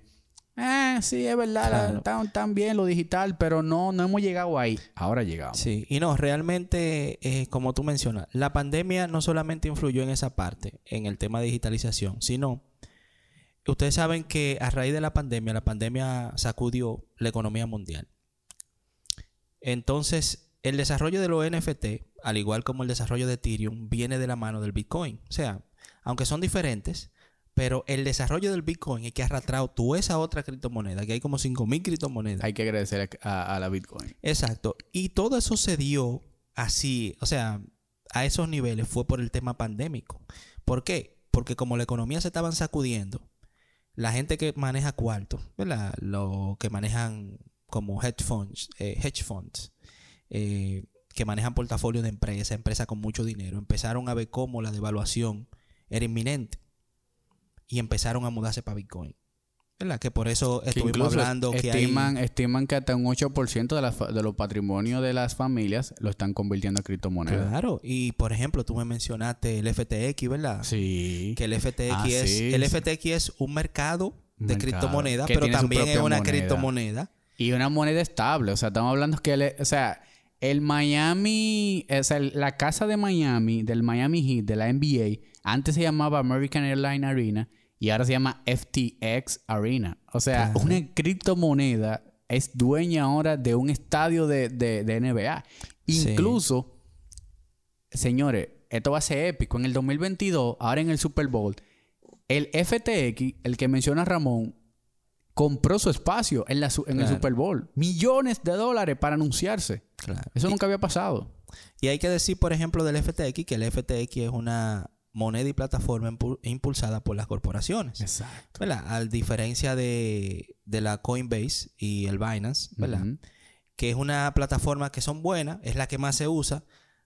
eh, sí, es verdad, la- Claro. bien lo digital, pero no, no hemos llegado ahí. Ahora llegamos. Sí, y no, realmente, eh, como tú mencionas, la pandemia no solamente influyó en esa parte, en el tema de digitalización, sino, ustedes saben que a raíz de la pandemia, la pandemia sacudió la economía mundial. Entonces, el desarrollo de los NFT, al igual como el desarrollo de Ethereum, viene de la mano del Bitcoin. O sea, aunque son diferentes, pero el desarrollo del Bitcoin es que ha arrastrado toda esa otra criptomoneda, que hay como 5.000 criptomonedas. Hay que agradecer a, a la Bitcoin. Exacto. Y todo eso se dio así, o sea, a esos niveles fue por el tema pandémico. ¿Por qué? Porque como la economía se estaban sacudiendo, la gente que maneja cuarto, ¿verdad? Lo que manejan como hedge funds, eh, hedge funds eh, que manejan portafolios de empresas, empresas con mucho dinero, empezaron a ver cómo la devaluación era inminente y empezaron a mudarse para Bitcoin. ¿Verdad? Que por eso Que estuvimos hablando que hay... estiman, estiman que hasta un 8% de, fa- de los patrimonios de las familias lo están convirtiendo a criptomonedas. Claro, y por ejemplo, tú me mencionaste el FTX, ¿verdad? Sí. Que el FTX Ah, es sí, el sí. FTX es un mercado de criptomonedas, pero también es una moneda. criptomoneda. Y una moneda estable. O sea, estamos hablando que... el- o sea, el Miami... O sea, la casa de Miami, del Miami Heat, de la NBA, antes se llamaba American Airlines Arena y ahora se llama FTX Arena. O sea, una criptomoneda es dueña ahora de un estadio de, de- de NBA. Sí. Incluso, señores, esto va a ser épico. En el 2022, ahora en el Super Bowl, el FTX, el que menciona Ramón, compró su espacio en, la en el. Super Bowl. Millones de dólares para anunciarse. Claro. Eso y, nunca había pasado. y hay que decir, por ejemplo, del FTX, que el FTX es una moneda y plataforma impu- impulsada por las corporaciones. Exacto. ¿verdad? A diferencia de, de la Coinbase y el Binance, ¿verdad? Que es una plataforma que son buenas, es la que más se usa,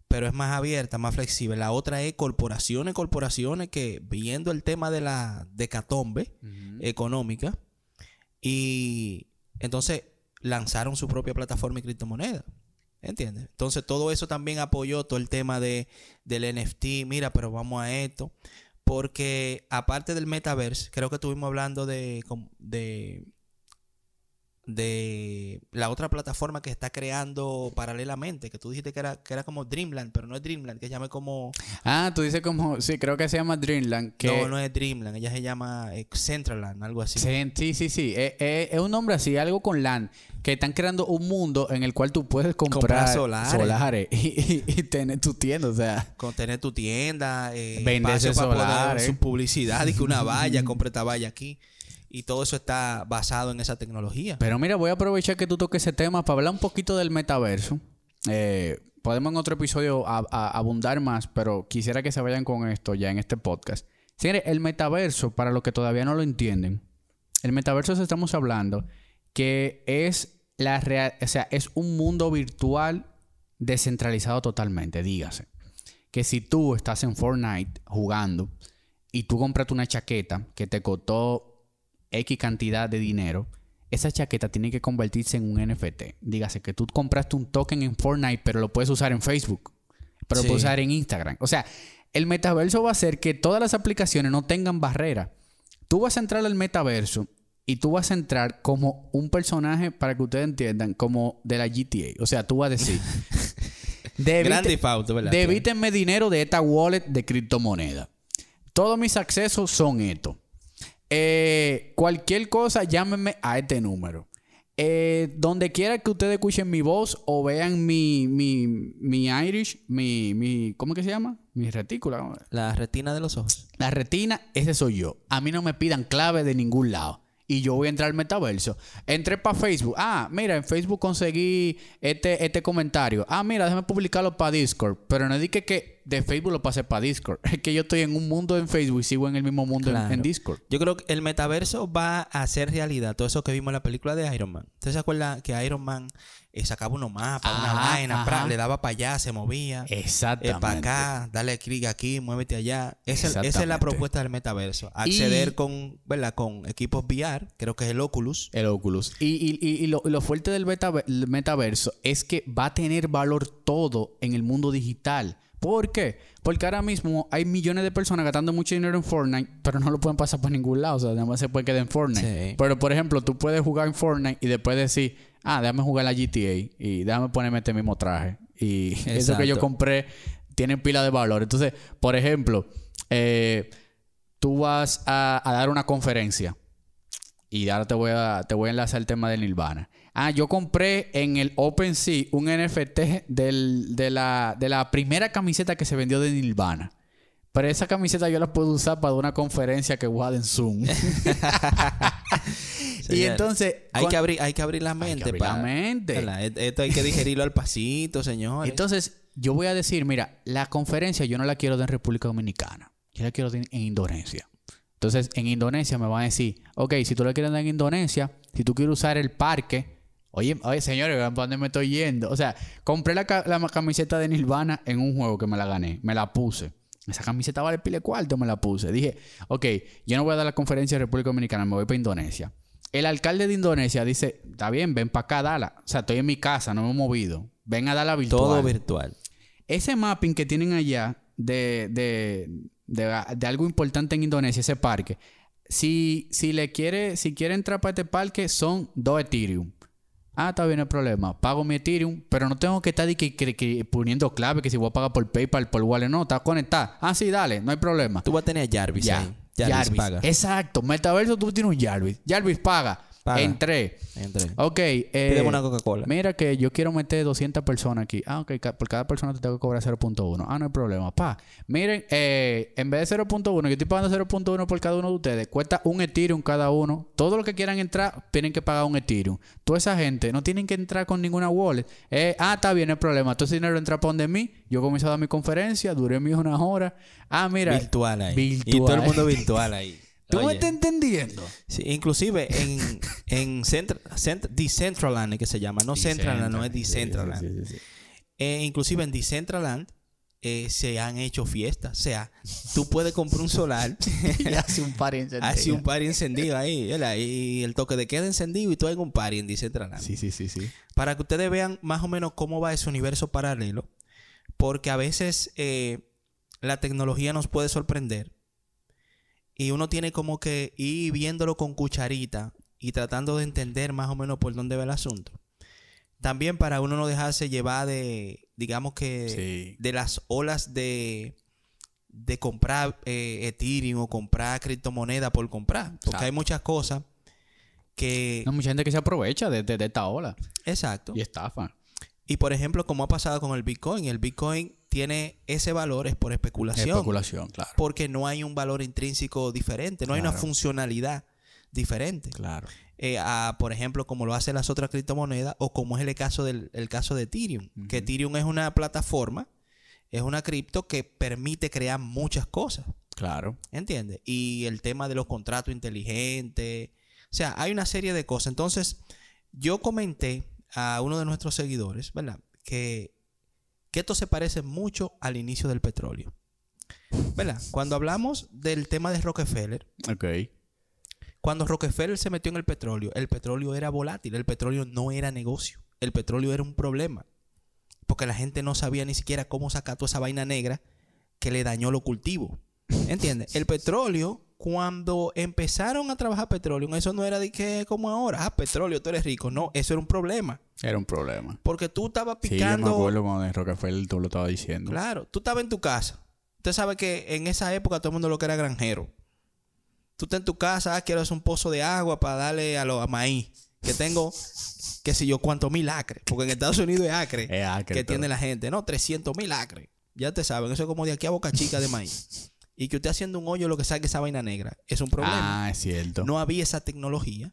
pero es más abierta, más flexible. La otra es corporaciones, corporaciones que viendo el tema de la decatombe económica y entonces lanzaron su propia plataforma y criptomoneda. ¿Entiendes? Entonces todo eso también apoyó todo el tema de, del NFT. Mira, pero vamos a esto. Porque aparte del metaverse, creo que estuvimos hablando de, de de la otra plataforma que está creando paralelamente, que tú dijiste que era, que era como Dreamland, pero no es Dreamland, que se llama como... Ah, tú dices como... Sí, creo que se llama Dreamland. Que... No, no es Dreamland, ella se llama eh, Centraland, algo así. Sí, sí, sí. Eh, eh, es un nombre así, algo con land. Que están creando un mundo en el cual tú puedes comprar, Comprar solares. solares y, y- y tener tu tienda. O sea, Con tener tu tienda, eh, Vender espacio ese para poner solar, su publicidad y que una valla, compre esta valla aquí. Y todo eso está basado en esa tecnología. Pero mira, voy a aprovechar que tú toques ese tema para hablar un poquito del metaverso. Eh, podemos en otro episodio abundar más, pero quisiera que se vayan con esto ya en este podcast. Señores, el metaverso, para los que todavía no lo entienden, el metaverso se estamos hablando que es la real, o sea, es un mundo virtual descentralizado totalmente, dígase. Que si tú estás en Fortnite jugando y tú compraste una chaqueta que te costó X cantidad de dinero, esa chaqueta tiene que convertirse en un NFT. Dígase que tú compraste un token en Fortnite, pero lo puedes usar en Facebook, pero Sí. lo puedes usar en Instagram. O sea, el metaverso va a hacer que todas las aplicaciones no tengan barrera. Tú vas a entrar al metaverso y tú vas a entrar como un personaje, para que ustedes entiendan, como de la GTA. O sea, tú vas a decir... "Debite- Grande y pauto, ¿verdad? Debítenme dinero de esta wallet de criptomoneda. Todos mis accesos son estos. Eh, cualquier cosa, llámenme a este número. Eh, donde quiera que ustedes escuchen mi voz o vean mi, mi, mi Irish, mi, mi, ¿cómo que se llama? Mi retícula. La retina de los ojos. La retina, ese soy yo. A mí no me pidan clave de ningún lado. Y yo voy a entrar al metaverso. Entré para Facebook. Ah, mira, en Facebook conseguí este, este comentario. Ah, mira, déjame publicarlo para Discord. Pero no dije que de Facebook lo pasé para Discord. Es que yo estoy en un mundo en Facebook y sigo en el mismo mundo en-. Discord. Yo creo que el metaverso va a hacer realidad todo eso que vimos en la película de Iron Man. ¿Usted se acuerda que Iron Man eh, sacaba unos mapas, una Ajá, vaina, pra, ajá. le daba para allá, se movía? Exactamente. para acá, dale clic aquí, muévete allá. Esa, esa es la propuesta del metaverso. Acceder Y- con, ¿verdad? con equipos VR, creo que es el Oculus. El Oculus. Y, y- y- lo, lo fuerte del beta- metaverso es que va a tener valor todo en el mundo digital. ¿Por qué? Porque ahora mismo hay millones de personas gastando mucho dinero en Fortnite, pero no lo pueden pasar por ningún lado. O sea, nada más se puede quedar en Fortnite. Sí. Pero, por ejemplo, tú puedes jugar en Fortnite y después decir, ah, déjame jugar la GTA y déjame ponerme este mismo traje. Y eso que yo compré tiene pila de valor. Entonces, por ejemplo, eh, tú vas a, a dar una conferencia. Y ahora te voy a, te voy a enlazar el tema del Nirvana. Ah, yo compré en el OpenSea un NFT del- de, la, de la primera camiseta que se vendió de Nirvana. Pero esa camiseta yo la puedo usar para una conferencia que voy a dar en Zoom. y Señor, entonces... Hay con- que abrir, hay que abrir la mente. abrir la para- mente. Et- Esto hay que digerirlo al pasito, señores. Entonces, yo voy a decir, mira, la conferencia yo no la quiero dar en República Dominicana. Yo la quiero dar en Indonesia. Entonces, en Indonesia me van a decir, ok, si tú la quieres dar en Indonesia, si tú quieres usar el parque, oye, oye, señores, para dónde me estoy yendo. O sea, compré la camiseta de Nirvana en un juego que me la gané, me la puse. Esa camiseta vale pile cuarto, me la puse. Dije, ok, yo no voy a dar la conferencia de República Dominicana, me voy para Indonesia. El alcalde de Indonesia dice, está bien, ven para acá, dala. O sea, estoy en mi casa, no me he movido. Ven a dar la virtual. Todo virtual. Ese mapping que tienen allá de, de, de, de algo importante en Indonesia, ese parque, si, si le quiere, si quiere entrar para este parque, son dos Ethereum. Ah, está bien el problema. Pago mi Ethereum, pero no tengo que estar que, que- que poniendo clave, que si voy a pagar por PayPal, por Wallet, no, está conectado. Ah, sí, dale, no hay problema. Tú vas a tener a Jarvis Ya. ahí. Jarvis, Jarvis. paga. Exacto. Metaverso tú tienes un Jarvis. Jarvis paga. Paga. Entré. Entre. Ok. eh, una Coca-Cola. Mira que yo quiero meter 200 personas aquí. Ah, ok. ca- Por cada persona te tengo que cobrar 0.1. Ah, no hay problema. Pa. Miren, eh, en vez de 0.1, yo estoy pagando 0.1 por cada uno de ustedes. Cuesta un Ethereum cada uno. Todos los que quieran entrar tienen que pagar un Ethereum. Toda esa gente no tienen que entrar con ninguna wallet. Eh, ah, está bien, no hay problema. Todo ese dinero entra para donde mí. Yo comienzo a dar mi conferencia. Duré mis unas horas. Ah, mira. virtual ahí. Virtual. Y todo el mundo virtual ahí. ¿Tú me estás entendiendo? Sí, inclusive en, en Centra- Cent- Decentraland es que se llama, no Centraland, no es Decentraland. Sí, sí, sí, sí. Eh, inclusive en Decentraland eh, se han hecho fiestas. O sea, tú puedes comprar un solar, Y hace un par hace un party encendido ahí, ¿verdad? y el toque de queda encendido y tú en un party en Decentraland. Sí, sí, sí, sí. Para que ustedes vean más o menos cómo va ese universo paralelo, porque a veces eh, la tecnología nos puede sorprender y uno tiene como que ir viéndolo con cucharita y tratando de entender más o menos por dónde va el asunto. También para uno no dejarse llevar de, digamos que, Sí. de las olas de, de comprar eh, Ethereum o comprar criptomoneda por comprar. Porque Exacto. hay muchas cosas que... Hay mucha gente que se aprovecha de, de- de esta ola Exacto. y estafa. Y por ejemplo, como ha pasado con el Bitcoin, el Bitcoin tiene ese valor es por especulación. Especulación, claro. Porque no hay un valor intrínseco diferente, no hay una funcionalidad diferente. Claro. Eh, a, por ejemplo, como lo hacen las otras criptomonedas o como es el caso del el caso de Ethereum. Que Ethereum es una plataforma, es una cripto que permite crear muchas cosas. Claro. ¿Entiendes? Y el tema de los contratos inteligentes. O sea, hay una serie de cosas. Entonces, yo comenté a uno de nuestros seguidores, ¿verdad? Que, que esto se parece mucho al inicio del petróleo. ¿Verdad? Cuando hablamos del tema de Rockefeller, cuando Rockefeller se metió en el petróleo, el petróleo era volátil, el petróleo no era negocio, el petróleo era un problema. Porque la gente no sabía ni siquiera cómo sacar toda esa vaina negra que le dañó los cultivos. ¿Entiendes? El petróleo, cuando empezaron a trabajar petróleo, eso no era de que como ahora, ah, petróleo, tú eres rico. No, eso era un problema. Era un problema. Porque tú estabas Sí, yo me picando. acuerdo cuando en Rockefeller tú lo estabas diciendo. Claro, tú estabas en tu casa. Usted sabe que en esa época todo el mundo lo que era granjero. Tú estás en tu casa, ah, quiero hacer un pozo de agua para darle a los a maíz. Que tengo, qué sé yo, cuántos mil acres. Porque en Estados Unidos es acre. Es acre, que todo. tiene la gente. No, 300 mil acres. Ya te saben, eso es como de aquí a Boca Chica de maíz. Y que usted haciendo un hoyo lo que saque esa vaina negra. Es un problema. Ah, es cierto. No había esa tecnología.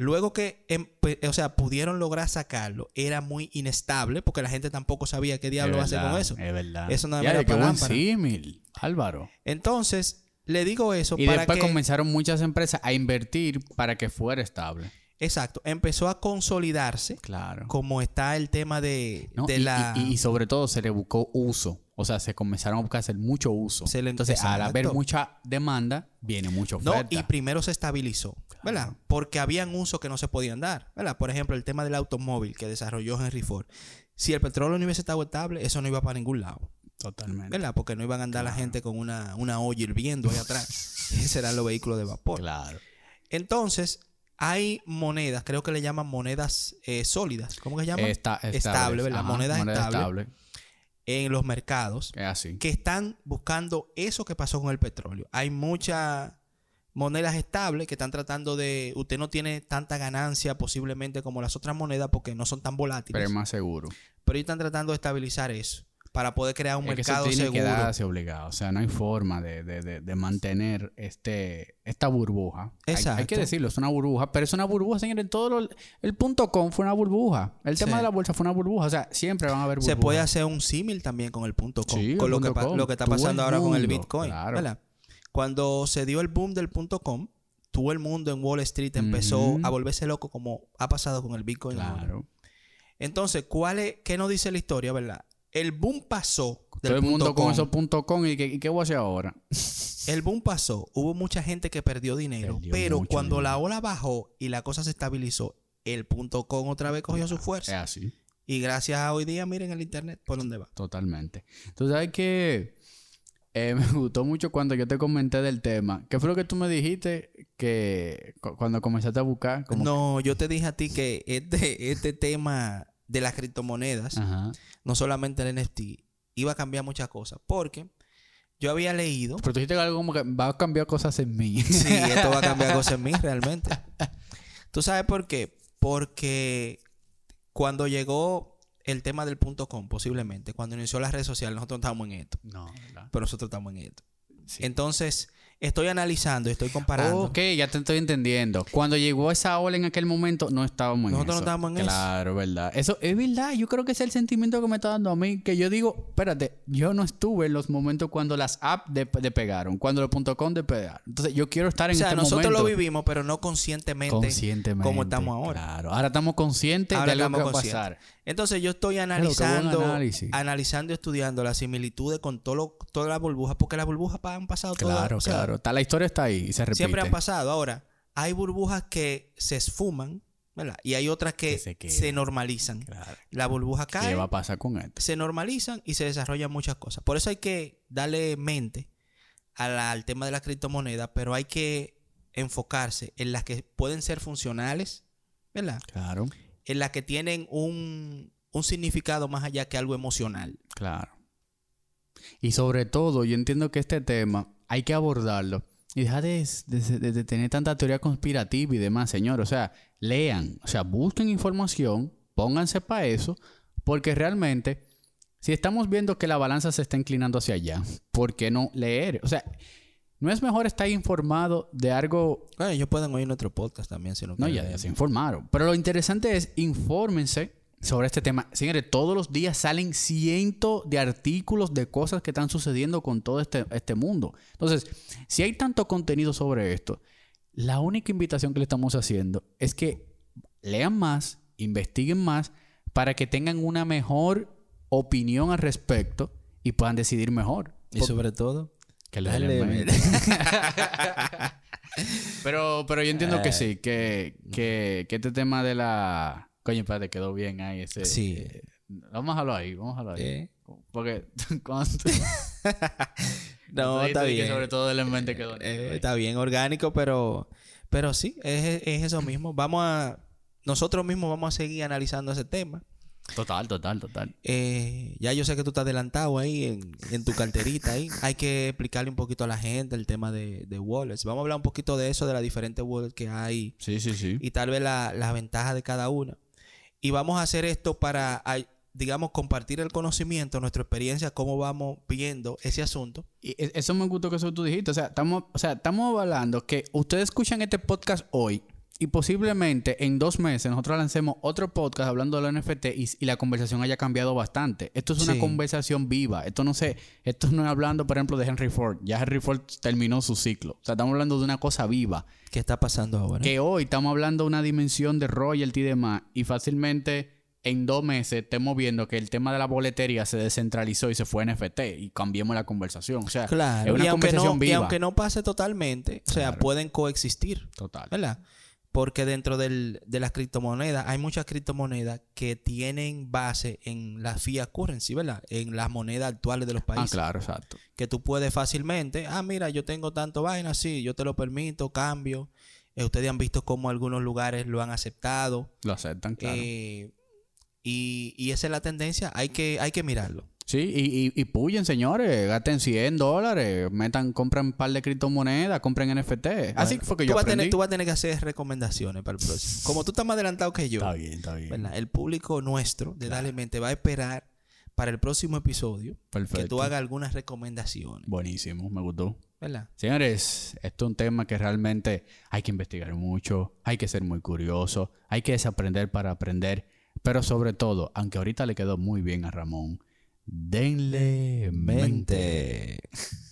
Luego que, empe- o sea, pudieron lograr sacarlo, era muy inestable porque la gente tampoco sabía qué diablo verdad, con eso. Es verdad. Eso nada más era para símil, Álvaro. Entonces, le digo eso Y para después que... comenzaron muchas empresas a invertir para que fuera estable. Exacto. Empezó a consolidarse Claro. como está el tema de, ¿no? de y, la... y- y sobre todo se le buscó uso. O sea, se comenzaron a buscar hacer mucho uso. Se le- Entonces, al haber Exacto. mucha demanda, viene mucha No, oferta. y primero se estabilizó, ¿verdad? Porque habían usos que no se podían dar, ¿verdad? Por ejemplo, el tema del automóvil que desarrolló Henry Ford. Si el petróleo no hubiese estado estable, eso no iba para ningún lado, Totalmente. ¿verdad? Porque no iban a andar la gente con una, una olla hirviendo ahí atrás. Esos eran los vehículos de vapor. Claro. Entonces, hay monedas, creo que le llaman monedas eh, sólidas. ¿Cómo que se llaman? Esta- Estable, ¿verdad? Ajá, Monedas moneda estables. En los mercados Es así. que están buscando eso que pasó con el petróleo. Hay muchas monedas estables que están tratando de... Usted no tiene tanta ganancia posiblemente como las otras monedas porque no son tan volátiles. Pero es más seguro. Pero ellos están tratando de estabilizar eso para poder crear un es que mercado tiene que seguro. darse obligado. O sea, no hay forma de, de- de- de mantener este, esta burbuja. Hay- Hay, Exacto. que decirlo, es una burbuja. Pero es una burbuja, señores. Todo lo- el punto com fue una burbuja. El tema Sí. de la bolsa fue una burbuja. O sea, siempre van a haber burbujas. Se puede hacer un símil también con el punto com, Sí, con el lo que, punto pa- com. lo que está pasando ahora con el Bitcoin. claro. ¿verdad? Cuando se dio el boom del punto com, todo el mundo en Wall Street empezó a volverse loco como ha pasado con el Bitcoin. ahora. Claro. Entonces, ¿cuál es, ¿qué nos dice la historia, verdad? El boom pasó del Todo el mundo punto con esos punto com. ¿Y qué, y qué voy a hacer ahora? El boom pasó. Hubo mucha gente que perdió dinero. Perdió pero cuando dinero. la ola bajó y la cosa se estabilizó, el punto com otra vez cogió su Es fuerza. así. Y gracias a hoy día, miren el internet por dónde va. Totalmente. Tú sabes que eh, me gustó mucho cuando yo te comenté del tema. ¿Qué fue lo que tú me dijiste que cu- cuando comenzaste a buscar? Como No, yo te dije a ti que este, este tema de las criptomonedas, Ajá. no solamente el NFT, iba a cambiar muchas cosas. Porque yo había leído. Pero tú dijiste algo como que va a cambiar cosas en mí. Sí, esto va a cambiar cosas en mí realmente. ¿Tú sabes por qué? Porque cuando llegó el tema del punto com, posiblemente, cuando inició las redes sociales, nosotros no estábamos en esto. no, ¿verdad? Pero nosotros estamos en esto. Sí. Entonces, estoy analizando, estoy comparando. Ok, ya te estoy entendiendo. Cuando llegó esa ola en aquel momento, no estábamos en Nosotros no eso. estábamos en eso. Claro, verdad. Eso es verdad. Yo creo que ese es el sentimiento que me está dando a mí. Que yo digo, espérate, yo no estuve en los momentos cuando las apps de- despegaron, cuando los punto .com despegaron. Entonces, yo quiero estar en o sea, este nosotros momento. lo vivimos, pero no conscientemente, conscientemente. como estamos ahora. Claro. Ahora estamos conscientes Ahora de algo que estamos va a pasar. Entonces yo estoy qué analizando, análisis. analizando y estudiando las similitudes con todo lo- todas las burbujas, porque las burbujas han pasado todas. Claro, o sea, claro. Está- la historia está ahí y se repite. Siempre han pasado. Ahora, hay burbujas que se esfuman, ¿verdad? Y hay otras que, Que se normalizan. Claro. La burbuja ¿Qué cae, va a pasar con esto? se normalizan y se desarrollan muchas cosas. Por eso hay que darle mente a la- al tema de la criptomoneda, pero hay que enfocarse en las que pueden ser funcionales, ¿verdad? Claro, En las que tienen un, un significado más allá que algo emocional. claro. Y sobre todo, yo entiendo que este tema hay que abordarlo y dejar de, de- tener tanta teoría conspirativa y demás, señor. O sea, lean, o sea, busquen información, pónganse para eso, porque realmente, si estamos viendo que la balanza se está inclinando hacia allá, ¿por qué no leer? O sea, ¿no es mejor estar informado de algo Bueno, ellos pueden oír nuestro podcast también si no No, ya, ya se informaron. Pero lo interesante es, infórmense sobre este tema. Señores, todos los días salen cientos de artículos de cosas que están sucediendo con todo este, este mundo. Entonces, si hay tanto contenido sobre esto, la única invitación que le estamos haciendo es que lean más, investiguen más, para que tengan una mejor opinión al respecto y puedan decidir mejor. Y sobre todo, Que le dale, den. Pero, pero yo entiendo que sí, que, que, que este tema de la... Coño, espérate, quedó bien ahí ese... Sí. eh, vamos a dejarlo ahí, vamos a dejarlo ahí. ¿eh? Porque cuando... No, está que bien. Sobre todo el mente quedó... Eh, está bien orgánico, pero, pero sí, es, es eso mismo. Vamos a, nosotros mismos vamos a seguir analizando ese tema. Total, total, total. Eh, ya yo sé que tú estás adelantado ahí en, en tu carterita ahí. Hay que explicarle un poquito a la gente el tema de, de wallets. Vamos a hablar un poquito de eso, de las diferentes wallets que hay Sí, sí, sí. y tal vez la- las ventajas de cada una. Y vamos a hacer esto para, digamos, compartir el conocimiento, nuestra experiencia, cómo vamos viendo ese asunto. Y e- eso me gustó que eso tú dijiste. O sea, estamos, o sea, estamos hablando que ustedes escuchan este podcast hoy y posiblemente en dos meses nosotros lancemos otro podcast hablando de la NFT y, y la conversación haya cambiado bastante. Esto es una Sí. conversación viva. Esto no sé, esto no es hablando, por ejemplo, de Henry Ford. Ya Henry Ford terminó su ciclo. O sea, estamos hablando de una cosa viva. ¿Qué está pasando ahora? Que hoy estamos hablando de una dimensión de royalty y demás. Y fácilmente en dos meses estemos viendo que el tema de la boletería se descentralizó y se fue a NFT y cambiemos la conversación. O sea, Claro, es una y, conversación no, y viva. aunque no pase totalmente, o sea, pueden coexistir, Total. ¿verdad? Porque dentro del- de las criptomonedas hay muchas criptomonedas que tienen base en la fiat currency, ¿verdad? En las monedas actuales de los Ah, países. claro, exacto. Que tú puedes fácilmente, ah, mira, yo tengo tanto vaina, sí, yo te lo permito, cambio. Eh, ustedes han visto cómo algunos lugares lo han aceptado. Lo aceptan, claro. Eh, y, y esa es la tendencia, hay que, hay que mirarlo. Sí, y, y, y puyen, señores. Gasten 100 dólares. Metan, compren un par de criptomonedas, compren NFT. Así Bueno, fue que yo vas aprendí. tener, tú vas a tener que hacer recomendaciones para el próximo. Como tú estás más adelantado que yo, Está bien, está bien. ¿verdad? el público nuestro de Dale Mente va a esperar para el próximo episodio Perfecto. que tú hagas algunas recomendaciones. Buenísimo, me gustó. ¿Verdad? Señores, esto es un tema que realmente hay que investigar mucho, hay que ser muy curioso, hay que desaprender para aprender, pero sobre todo, aunque ahorita le quedó muy bien a Ramón, denle mente.